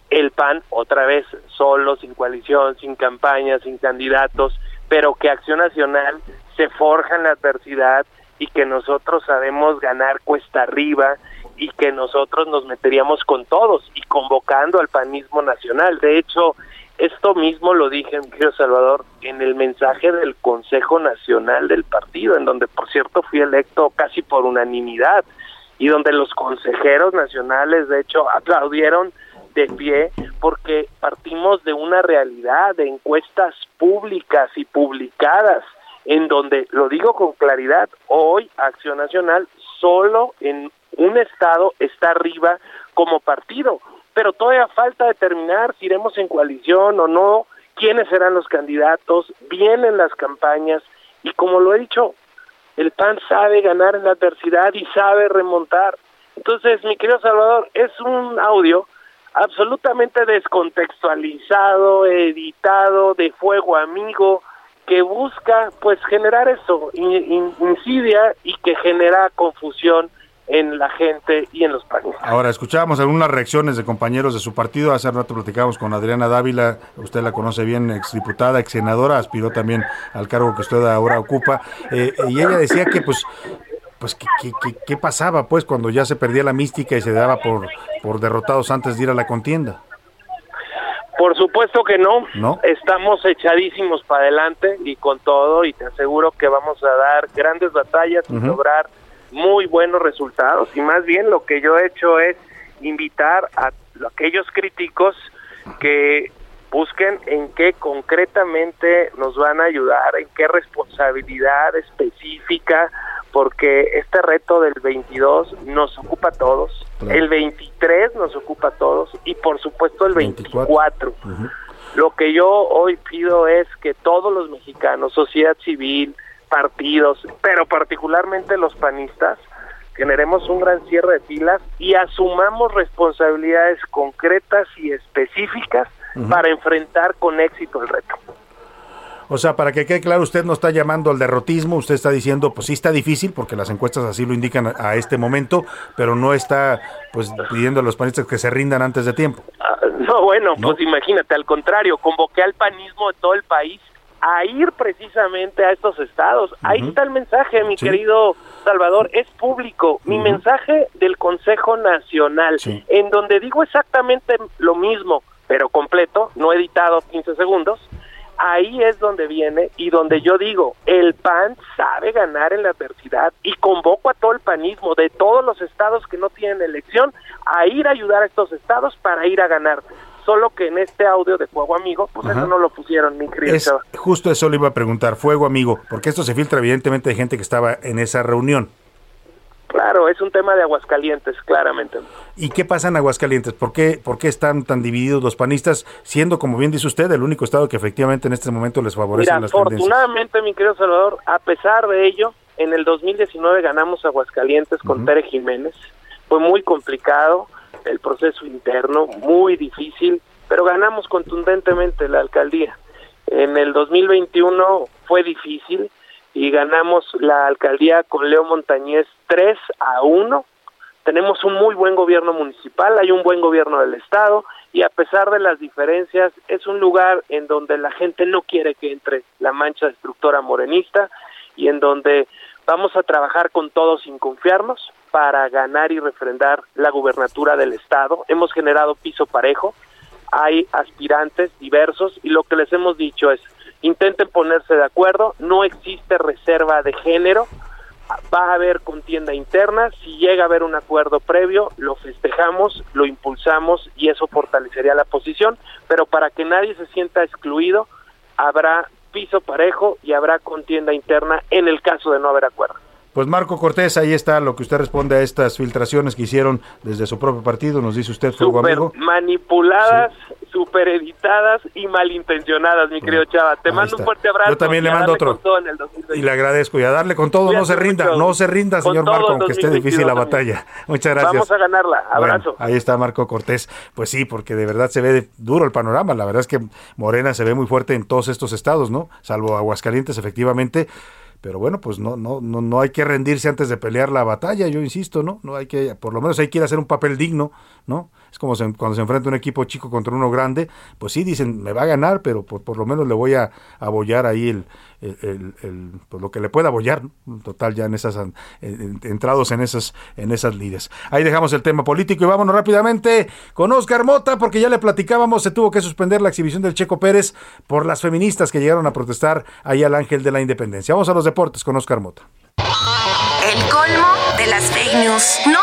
El PAN, otra vez, solo, sin coalición, sin campaña, sin candidatos, pero que Acción Nacional se forja en la adversidad y que nosotros sabemos ganar cuesta arriba y que nosotros nos meteríamos con todos y convocando al panismo nacional. De hecho, esto mismo lo dije, mi querido Salvador, en el mensaje del Consejo Nacional del partido, en donde, por cierto, fui electo casi por unanimidad y donde los consejeros nacionales, de hecho, aplaudieron de pie porque partimos de una realidad de encuestas públicas y publicadas en donde, lo digo con claridad, hoy Acción Nacional solo en un estado está arriba como partido, pero todavía falta determinar si iremos en coalición o no, quiénes serán los candidatos, vienen las campañas y como lo he dicho, el PAN sabe ganar en la adversidad y sabe remontar. Entonces, mi querido Salvador, es un audio absolutamente descontextualizado, editado, de fuego amigo, que busca pues generar eso, insidia y que genera confusión en la gente y en los países. Ahora, escuchábamos algunas reacciones de compañeros de su partido. Hace rato platicamos con Adriana Dávila, usted la conoce bien, exdiputada, ex senadora, aspiró también al cargo que usted ahora ocupa. Eh, y ella decía que, pues, pues ¿qué, qué, pasaba pues cuando ya se perdía la mística y se daba por, por derrotados antes de ir a la contienda. Por supuesto que no. no. Estamos echadísimos para adelante y con todo y te aseguro que vamos a dar grandes batallas y lograr muy buenos resultados y más bien lo que yo he hecho es invitar a aquellos críticos que busquen en qué concretamente nos van a ayudar, en qué responsabilidad específica, porque este reto del 22 nos ocupa a todos, el 23 nos ocupa a todos y por supuesto el 24. Lo que yo hoy pido es que todos los mexicanos, sociedad civil, partidos, pero particularmente los panistas, generemos un gran cierre de filas y asumamos responsabilidades concretas y específicas para enfrentar con éxito el reto. O sea, para que quede claro, usted no está llamando al derrotismo, usted está diciendo, pues sí está difícil, porque las encuestas así lo indican a, este momento, pero no está pues pidiendo a los panistas que se rindan antes de tiempo. Ah, no, bueno, pues imagínate, al contrario, convoqué al panismo de todo el país a ir precisamente a estos estados. Ahí está el mensaje, mi querido Salvador, es público. Mi mensaje del Consejo Nacional, en donde digo exactamente lo mismo, pero completo, no editado 15 segundos. Ahí es donde viene y donde yo digo, el PAN sabe ganar en la adversidad y convoco a todo el panismo de todos los estados que no tienen elección a ir a ayudar a estos estados para ir a ganar solo que en este audio de Fuego Amigo, pues eso no lo pusieron, mi querido. Es, justo eso le iba a preguntar, Fuego Amigo, porque esto se filtra evidentemente de gente que estaba en esa reunión. Claro, es un tema de Aguascalientes, claramente. ¿Y qué pasa en Aguascalientes? ¿Por qué, ¿Por qué están tan divididos los panistas, siendo, como bien dice usted, el único estado que efectivamente en este momento les favorece Mira, afortunadamente, mi querido Salvador, a pesar de ello, en el 2019 ganamos Aguascalientes con Pérez Jiménez. Fue muy complicado, el proceso interno, muy difícil, pero ganamos contundentemente la alcaldía. En el 2021 fue difícil y ganamos la alcaldía con Leo Montañez 3 a 1. Tenemos un muy buen gobierno municipal, hay un buen gobierno del Estado y a pesar de las diferencias es un lugar en donde la gente no quiere que entre la mancha destructora morenista y en donde vamos a trabajar con todos sin confiarnos para ganar y refrendar la gubernatura del Estado. Hemos generado piso parejo, hay aspirantes diversos y lo que les hemos dicho es, intenten ponerse de acuerdo, no existe reserva de género, va a haber contienda interna, si llega a haber un acuerdo previo, lo festejamos, lo impulsamos y eso fortalecería la posición, pero para que nadie se sienta excluido, habrá piso parejo y habrá contienda interna en el caso de no haber acuerdo. Pues Marco Cortés, ahí está lo que usted responde a estas filtraciones que hicieron desde su propio partido, nos dice usted, fuego super amigo. manipuladas, super editadas y malintencionadas, mi querido Chava. Te mando un fuerte abrazo. Yo también le mando otro. Y le agradezco y a darle con todo, no se rinda, no se rinda, señor Marco, aunque esté difícil la batalla. Muchas gracias. Vamos a ganarla, abrazo. ahí está Marco Cortés. Pues sí, porque de verdad se ve duro el panorama. La verdad es que Morena se ve muy fuerte en todos estos estados, ¿no? Salvo Aguascalientes, efectivamente pero bueno, pues no, no, no, no hay que rendirse antes de pelear la batalla, yo insisto, ¿no? No hay que, por lo menos hay que ir a hacer un papel digno, ¿no? Es como se- cuando se enfrenta un equipo chico contra uno grande, pues sí dicen, me va a ganar, pero por, por lo menos le voy a abollar ahí el, el, pues lo que le pueda abollar, total ya en esas en- en- entrados en esas en esas lides. Ahí dejamos el tema político y vámonos rápidamente con Oscar Mota porque ya le platicábamos, se tuvo que suspender la exhibición del Checo Pérez por las feministas que llegaron a protestar ahí al Ángel de la Independencia. Vamos a los deportes con Oscar Mota. El colmo de las fake news. No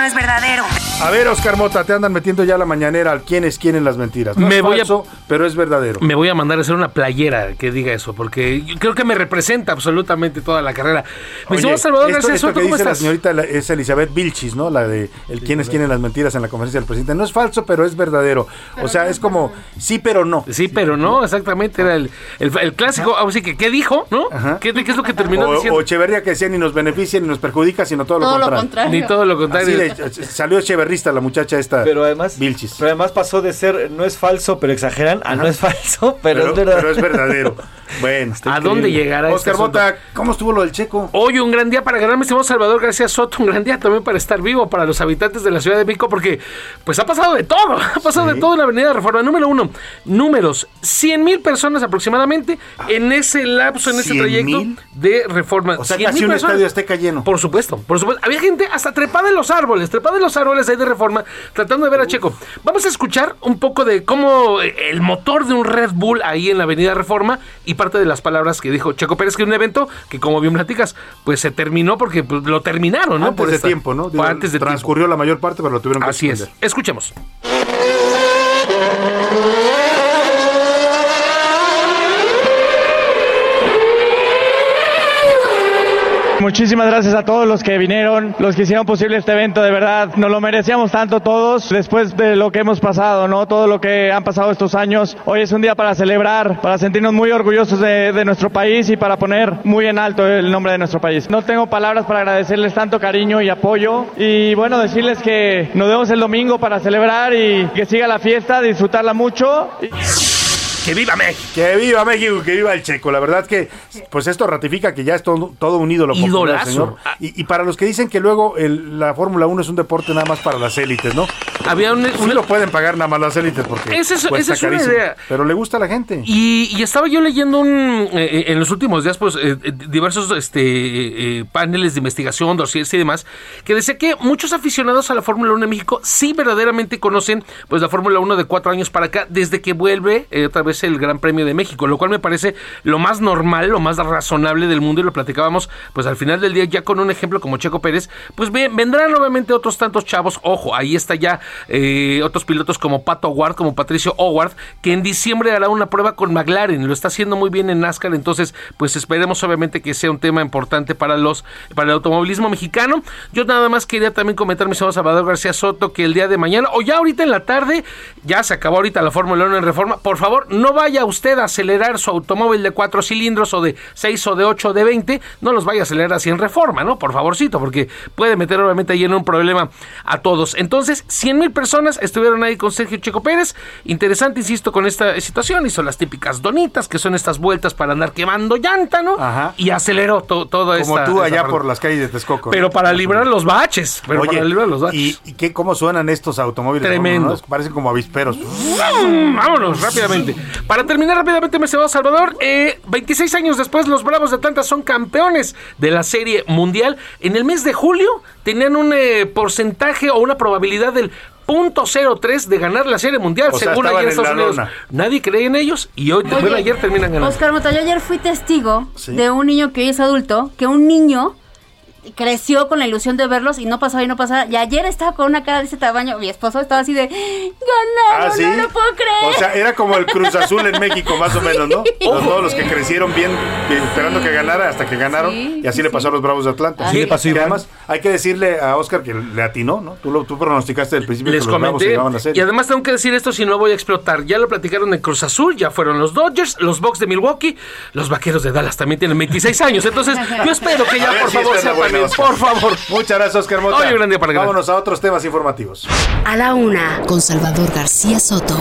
no es verdadero. A ver, Oscar Mota, te andan metiendo ya la mañanera al quién es quién en las mentiras. No Me es voy a- falso, pero es verdadero. Me voy a mandar a hacer una playera que diga eso, porque yo creo que me representa absolutamente toda la carrera. Mi Oye, Salvador esto, esto que ¿cómo dice la señorita es Elizabeth Vilchis, ¿no? La de el quién es quién en las mentiras en la conferencia del presidente. No es falso, pero es verdadero. O sea, es como sí, pero no. Sí, pero no, exactamente, era el, el, el clásico, así que, ¿qué dijo? ¿No? ¿Qué, qué es lo que terminó O, diciendo? o Echeverría que decía ni nos beneficia ni nos perjudica, sino todo, Todo lo lo contrario. Ni todo lo contrario. Así de- salió echeverrista la muchacha esta. Pero además, Vilchis. pero además pasó de ser no es falso, pero exageran, a no es falso, pero, Pero- es verdad. pero es verdadero. Bueno, ¿A dónde llegará este Oscar asunto? Bota, ¿cómo estuvo lo del Checo? Hoy un gran día para ganar, mi estimado Salvador García Soto, un gran día también para estar vivo para los habitantes de la Ciudad de México, porque pues ha pasado de todo, ha pasado de todo en la Avenida Reforma. Número uno, números, 100 mil personas aproximadamente en ese lapso, en ese 100,000? trayecto de Reforma. O sea, 100,000 casi un personas. estadio Azteca lleno. Por supuesto, por supuesto. Había gente hasta trepada en los árboles, trepada en los árboles ahí de reforma, tratando de ver a Checo. Vamos a escuchar un poco de cómo eh, el motor de un Red Bull ahí en la Avenida Reforma y parte de las palabras que dijo Checo Pérez, que un evento que, como bien platicas, pues se terminó porque pues, lo terminaron, ¿no? Antes Por de esta- tiempo, ¿no? Digo, antes de tiempo. transcurrió la mayor parte, pero lo tuvieron que Así es. Escuchemos. Muchísimas gracias a todos los que vinieron, los que hicieron posible este evento, de verdad, nos lo merecíamos tanto todos después de lo que hemos pasado, ¿no? Todo lo que han pasado estos años. Hoy es un día para celebrar, para sentirnos muy orgullosos de, nuestro país y para poner muy en alto el nombre de nuestro país. No tengo palabras para agradecerles tanto cariño y apoyo y bueno, decirles que nos vemos el domingo para celebrar y que siga la fiesta, disfrutarla mucho. ¡Que viva México! Que viva México, que viva el Checo. La verdad que, pues esto ratifica que ya es todo, todo unido lo popular, señor. Y, y para los que dicen que luego el- la Fórmula 1 es un deporte nada más para las élites, ¿no? Había un, Sí lo pueden pagar nada más las élites porque Esa es- cuesta esa es una idea. Pero le gusta a la gente. Y, y estaba yo leyendo un, eh, eh, en los últimos días, pues, eh, eh, diversos este, eh, paneles de investigación, dossiers y demás, que decía que muchos aficionados a la Fórmula 1 en México sí verdaderamente conocen pues la Fórmula 1 de cuatro años para acá, desde que vuelve otra vez el Gran Premio de México, lo cual me parece lo más normal, lo más razonable del mundo, y lo platicábamos, pues al final del día, ya con un ejemplo como Checo Pérez, pues ve- vendrán obviamente otros tantos chavos, ojo, ahí está ya eh, otros pilotos como Pato Howard, como Patricio Howard, que en diciembre hará una prueba con McLaren, lo está haciendo muy bien en NASCAR, entonces pues esperemos obviamente que sea un tema importante para los para el automovilismo mexicano. Yo nada más quería también comentar, mi señor Salvador García Soto, que el día de mañana, o ya ahorita en la tarde, ya se acabó ahorita la Fórmula 1 en reforma, por favor, no vaya usted a acelerar su automóvil de cuatro cilindros o de 6 o de 8 o de 20, no los vaya a acelerar así en reforma, ¿no? Por favorcito, porque puede meter obviamente ahí en un problema a todos. Entonces, 100 mil personas estuvieron ahí con Sergio Checo Pérez. Interesante, insisto, con esta situación. Hizo las típicas donitas, que son estas vueltas para andar quemando llanta, ¿no? Y aceleró to- todo esto. Como tú allá por las calles de Texcoco. Pero para librar los baches. Pero Oye, para librar los baches. ¿y, y qué, cómo suenan estos automóviles? Tremendo. Parecen como avisperos. Mm, Vámonos rápidamente. Para terminar rápidamente, me va Salvador. eh, 26 años después, los Bravos de Atlanta son campeones de la Serie Mundial. En el mes de julio tenían un eh, porcentaje o una probabilidad del .03 de ganar la Serie Mundial, O sea, según estaban ayer en Estados Unidos. lona. Nadie cree en ellos y hoy, bueno, ayer terminan ganando. Oscar Mota, yo ayer fui testigo Sí. de un niño que hoy es adulto, que un niño creció con la ilusión de verlos y no pasaba y no pasaba. Y ayer estaba con una cara de ese tamaño. Mi esposo estaba así de ganaron, Ah, ¿sí? no lo puedo creer. O sea, era como el Cruz Azul en México, más o menos, ¿no? Los- todos los que crecieron bien, bien, esperando que ganara hasta que ganaron. y así le pasó a los Bravos de Atlanta. Así le pasó Y además, hay que decirle a Oscar que le atinó, ¿no? Tú, lo, tú pronosticaste del principio Les que los Bravos se comenté. llevaban la Y serie. además tengo que decir esto si no voy a explotar. Ya lo platicaron en Cruz Azul, ya fueron los Dodgers, los Bucks de Milwaukee, los Vaqueros de Dallas también tienen 26 años. Entonces, yo espero que A ya, por si favor, esta también. Oscar. Por favor. Muchas gracias, Oscar Mota. Hoy un gran día para. Vámonos a otros temas informativos. A la una, con Salvador García Soto.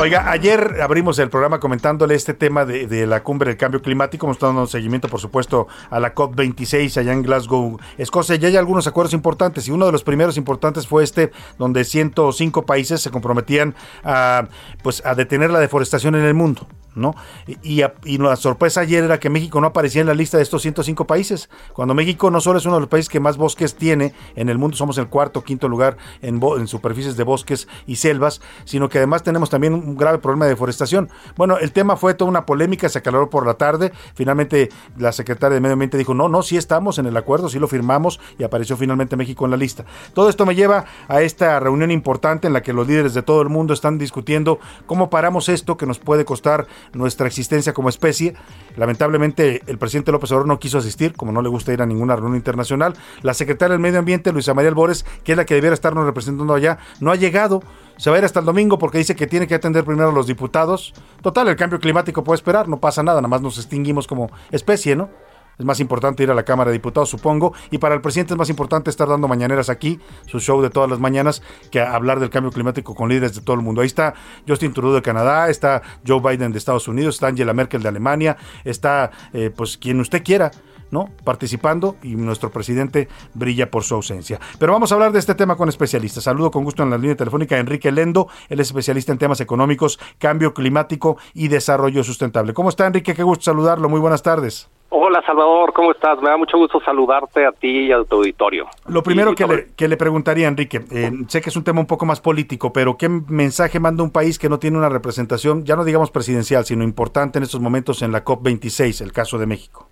Oiga, ayer abrimos el programa comentándole este tema de, de la cumbre del cambio climático. Hemos estado dando seguimiento, por supuesto, a la COP26 allá en Glasgow, Escocia. Ya hay algunos acuerdos importantes y uno de los primeros importantes fue este, donde 105 países se comprometían a, pues, a detener la deforestación en el mundo. ¿no? Y, y, la sorpresa ayer era que México no aparecía en la lista de estos 105 países, cuando México no solo es uno de los países que más bosques tiene en el mundo, somos el cuarto, quinto lugar en, en superficies de bosques y selvas, sino que además tenemos también un grave problema de deforestación. Bueno, el tema fue toda una polémica, se aclaró por la tarde, finalmente la secretaria de Medio Ambiente dijo, no, no, sí estamos en el acuerdo, sí lo firmamos y apareció finalmente México en la lista. Todo esto me lleva a esta reunión importante en la que los líderes de todo el mundo están discutiendo cómo paramos esto que nos puede costar nuestra existencia como especie. Lamentablemente el presidente López Obrador no quiso asistir, como no le gusta ir a ninguna reunión internacional. La secretaria del Medio Ambiente, Luisa María Albores, que es la que debiera estarnos representando allá, no ha llegado. Se va a ir hasta el domingo porque dice que tiene que atender primero a los diputados. Total, el cambio climático puede esperar, no pasa nada, nada más nos extinguimos como especie, ¿no? es más importante ir a la Cámara de Diputados, supongo, y para el presidente es más importante estar dando mañaneras aquí, su show de todas las mañanas, que hablar del cambio climático con líderes de todo el mundo. Ahí está Justin Trudeau de Canadá, está Joe Biden de Estados Unidos, está Angela Merkel de Alemania, está eh, pues quien usted quiera. ¿No? participando y nuestro presidente brilla por su ausencia. Pero vamos a hablar de este tema con especialistas. Saludo con gusto en la línea telefónica a Enrique Lendo, él es especialista en temas económicos, cambio climático y desarrollo sustentable. ¿Cómo está Enrique? Qué gusto saludarlo. Muy buenas tardes. Hola Salvador, ¿cómo estás? Me da mucho gusto saludarte a ti y a tu auditorio. Lo primero que, le, que, le, preguntaría, Enrique, eh, sé que es un tema un poco más político, pero ¿qué mensaje manda un país que no tiene una representación, ya no digamos presidencial, sino importante en estos momentos en la COP26, el caso de México?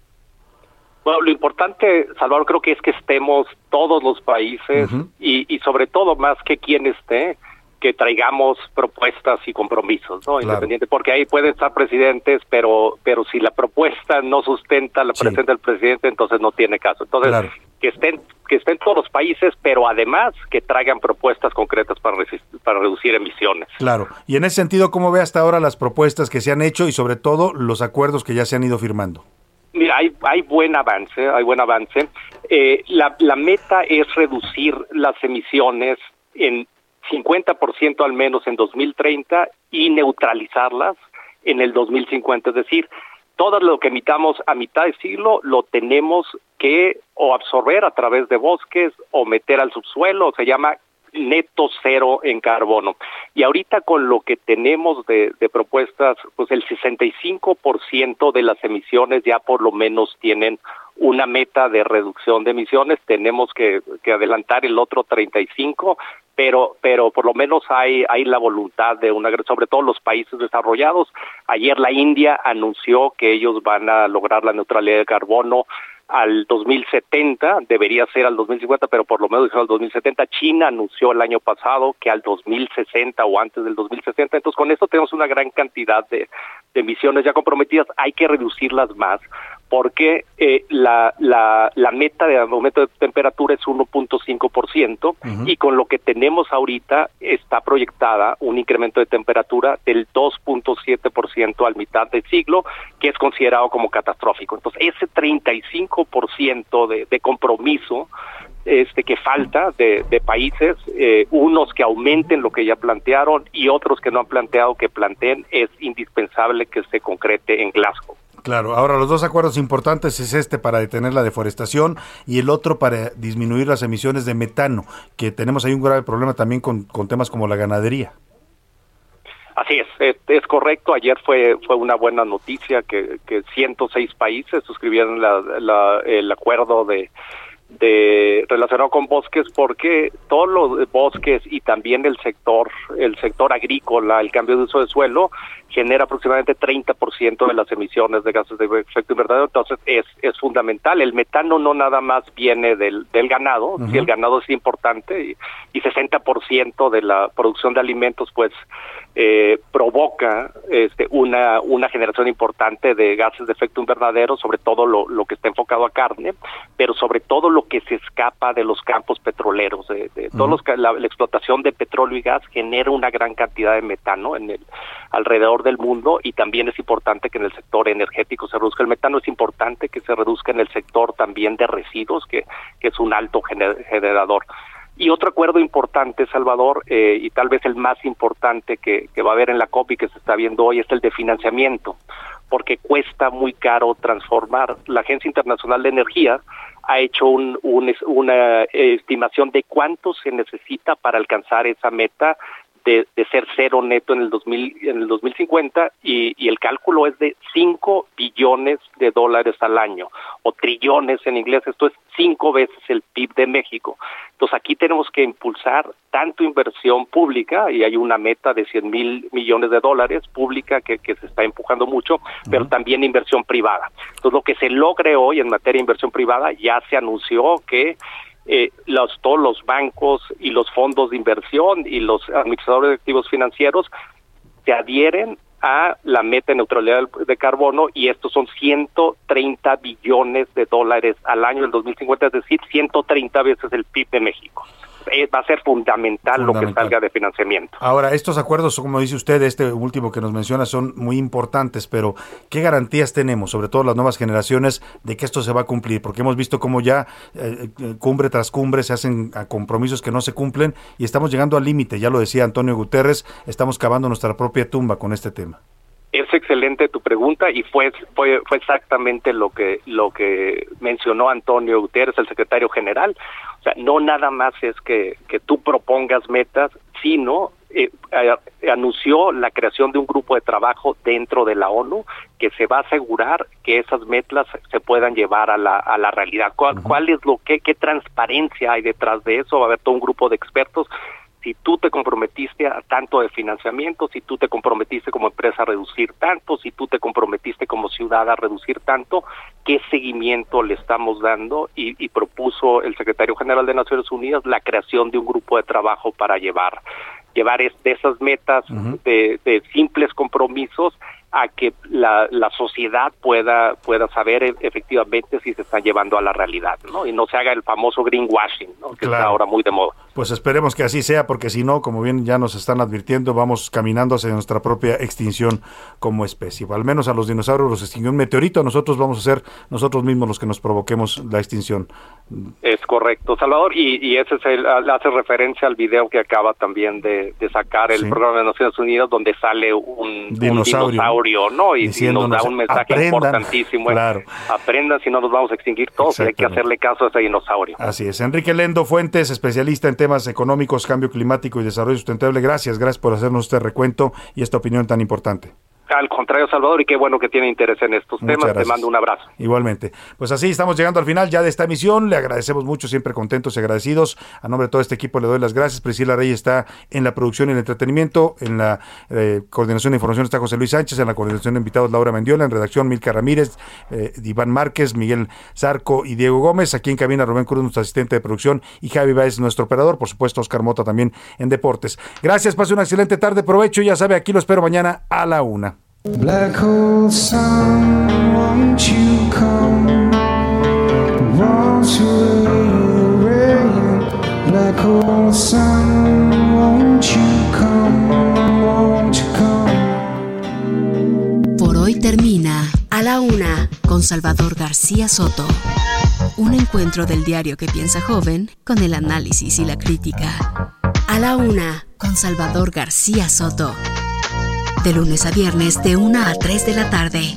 Bueno, lo importante, Salvador, creo que es que estemos todos los países y, y sobre todo más que quien esté, que traigamos propuestas y compromisos, ¿no? Independiente, porque ahí pueden estar presidentes, pero pero si la propuesta no sustenta la presencia del presidente, entonces no tiene caso. Entonces, que estén que estén todos los países, pero además que traigan propuestas concretas para, para reducir emisiones. Claro. Y en ese sentido, ¿cómo ve hasta ahora las propuestas que se han hecho y sobre todo los acuerdos que ya se han ido firmando? Mira, hay, hay buen avance, hay buen avance. Eh, la, meta es reducir las emisiones en 50% al menos en 2030 y neutralizarlas en el 2050. Es decir, todo lo que emitamos a mitad de siglo lo tenemos que o absorber a través de bosques o meter al subsuelo, se llama neto cero en carbono. Y ahorita con lo que tenemos de, de propuestas, pues el 65% de las emisiones ya por lo menos tienen una meta de reducción de emisiones, tenemos que, que adelantar el otro 35, pero pero por lo menos hay hay la voluntad de una sobre todo los países desarrollados. Ayer la India anunció que ellos van a lograr la neutralidad de carbono al 2070, debería ser al 2050, pero por lo menos al 2070. China anunció el año pasado que al 2060 o antes del 2060. Entonces, con esto tenemos una gran cantidad de emisiones ya comprometidas. Hay que reducirlas más porque eh, la, la, la, meta de aumento de temperatura es 1.5% y con lo que tenemos ahorita está proyectada un incremento de temperatura del 2.7% al mitad del siglo, que es considerado como catastrófico. Entonces, ese 35% de, de compromiso este que falta de, de países, eh, unos que aumenten lo que ya plantearon y otros que no han planteado que planteen, es indispensable que se concrete en Glasgow. Claro, ahora los dos acuerdos importantes es este para detener la deforestación y el otro para disminuir las emisiones de metano, que tenemos ahí un grave problema también con, con temas como la ganadería. Así es, es, correcto. Ayer fue fue una buena noticia que, que 106 países suscribieron la, el acuerdo de de relacionado con bosques porque todos los bosques y también el sector el sector agrícola el cambio de uso de suelo genera aproximadamente 30% de las emisiones de gases de efecto invernadero, entonces es, es fundamental. El metano no nada más viene del, del ganado, si el ganado es importante y, y 60% de la producción de alimentos pues eh, provoca este, una, una generación importante de gases de efecto invernadero, sobre todo lo, lo que está enfocado a carne, pero sobre todo lo que se escapa de los campos petroleros, de, de todos los, la, la explotación de petróleo y gas genera una gran cantidad de metano en el alrededor del mundo y también es importante que en el sector energético se reduzca el metano, es importante que se reduzca en el sector también de residuos, que, que es un alto gener, generador. Y otro acuerdo importante, Salvador, eh, y tal vez el más importante que, va a haber en la COP y que se está viendo hoy, es el de financiamiento, porque cuesta muy caro transformar. La Agencia Internacional de Energía ha hecho un, un, una estimación de cuánto se necesita para alcanzar esa meta de, de, ser cero neto en el 2000, en el 2050 y, y el cálculo es de 5 billones de dólares al año o trillones en inglés, esto es cinco veces el PIB de México. Entonces aquí tenemos que impulsar tanto inversión pública y hay una meta de 100 mil millones de dólares pública que, que se está empujando mucho, pero también inversión privada. Entonces lo que se logre hoy en materia de inversión privada ya se anunció que eh, los, todos los bancos y los fondos de inversión y los administradores de activos financieros se adhieren a la meta de neutralidad de carbono y estos son 130 billones de dólares al año en 2050, es decir, 130 veces el PIB de México. Eh, va a ser fundamental, lo que salga de financiamiento. Ahora, estos acuerdos, como dice usted, este último que nos menciona, son muy importantes, pero ¿qué garantías tenemos, sobre todo las nuevas generaciones, de que esto se va a cumplir? Porque hemos visto cómo ya eh, cumbre tras cumbre se hacen compromisos que no se cumplen y estamos llegando al límite, ya lo decía Antonio Guterres, estamos cavando nuestra propia tumba con este tema. Es excelente tu pregunta y fue, fue, fue exactamente lo que, lo que mencionó Antonio Guterres, el secretario general. Sea, no nada más es que, que tú propongas metas, sino eh, eh, anunció la creación de un grupo de trabajo dentro de la ONU que se va a asegurar que esas metas se puedan llevar a la, a la realidad. ¿Cuál, ¿Cuál es lo que, qué transparencia hay detrás de eso? Va a haber todo un grupo de expertos si tú te comprometiste a tanto de financiamiento, si tú te comprometiste como empresa a reducir tanto, si tú te comprometiste como ciudad a reducir tanto, qué seguimiento le estamos dando y, y propuso el secretario general de Naciones Unidas la creación de un grupo de trabajo para llevar llevar es, de esas metas de, de simples compromisos a que la, la sociedad pueda pueda saber e, efectivamente si se están llevando a la realidad, ¿no? Y no se haga el famoso greenwashing, ¿no? Que está ahora muy de moda. Pues esperemos que así sea, porque si no, como bien ya nos están advirtiendo, vamos caminando hacia nuestra propia extinción como especie. Al menos a los dinosaurios los extinguió un meteorito, nosotros vamos a ser nosotros mismos los que nos provoquemos la extinción. Es correcto, Salvador, y, y ese es el, hace referencia al video que acaba también de, de sacar el Sí. programa de Naciones Unidas, donde sale un un Dinosaurio. Dinosaurio, ¿no? Y, y nos da un mensaje "Aprendan". importantísimo. Claro. Aprendan si no nos vamos a extinguir todos, hay que hacerle caso a ese dinosaurio. Así es. Enrique Lendo Fuentes, especialista en temas económicos, cambio climático y desarrollo sustentable. Gracias, gracias por hacernos este recuento y esta opinión tan importante. Al contrario, Salvador, y qué bueno que tiene interés en estos Muchas temas. Te mando un abrazo. Igualmente. Pues así estamos llegando al final ya de esta emisión. Le agradecemos mucho, siempre contentos y agradecidos. A nombre de todo este equipo le doy las gracias. Priscila Rey está en la producción y el entretenimiento. En la eh, coordinación de información está José Luis Sánchez. En la coordinación de invitados Laura Mendiola. En redacción Milka Ramírez, eh, Iván Márquez, Miguel Zarco y Diego Gómez. Aquí en cabina Rubén Cruz, nuestro asistente de producción. Y Javi Báez, nuestro operador. Por supuesto, Oscar Mota también en deportes. Gracias, pase una excelente tarde. Provecho. Ya sabe, aquí lo espero mañana a la una. Black hole sun, won't you come? Won't you rain? Black hole sun, won't you come? Won't you come? Por hoy termina A la Una con Salvador García Soto. Un encuentro del diario que piensa joven con el análisis y la crítica. A la Una con Salvador García Soto. De lunes a viernes de 1 a 3 de la tarde.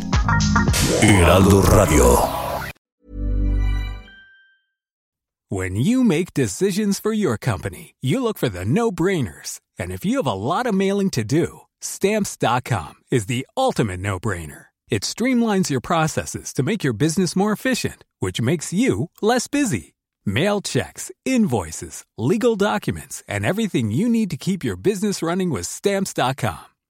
Heraldo Radio. When you make decisions for your company, you look for the no brainers. And if you have a lot of mailing to do, stamps.com is the ultimate no brainer. It streamlines your processes to make your business more efficient, which makes you less busy. Mail checks, invoices, legal documents, and everything you need to keep your business running with stamps.com.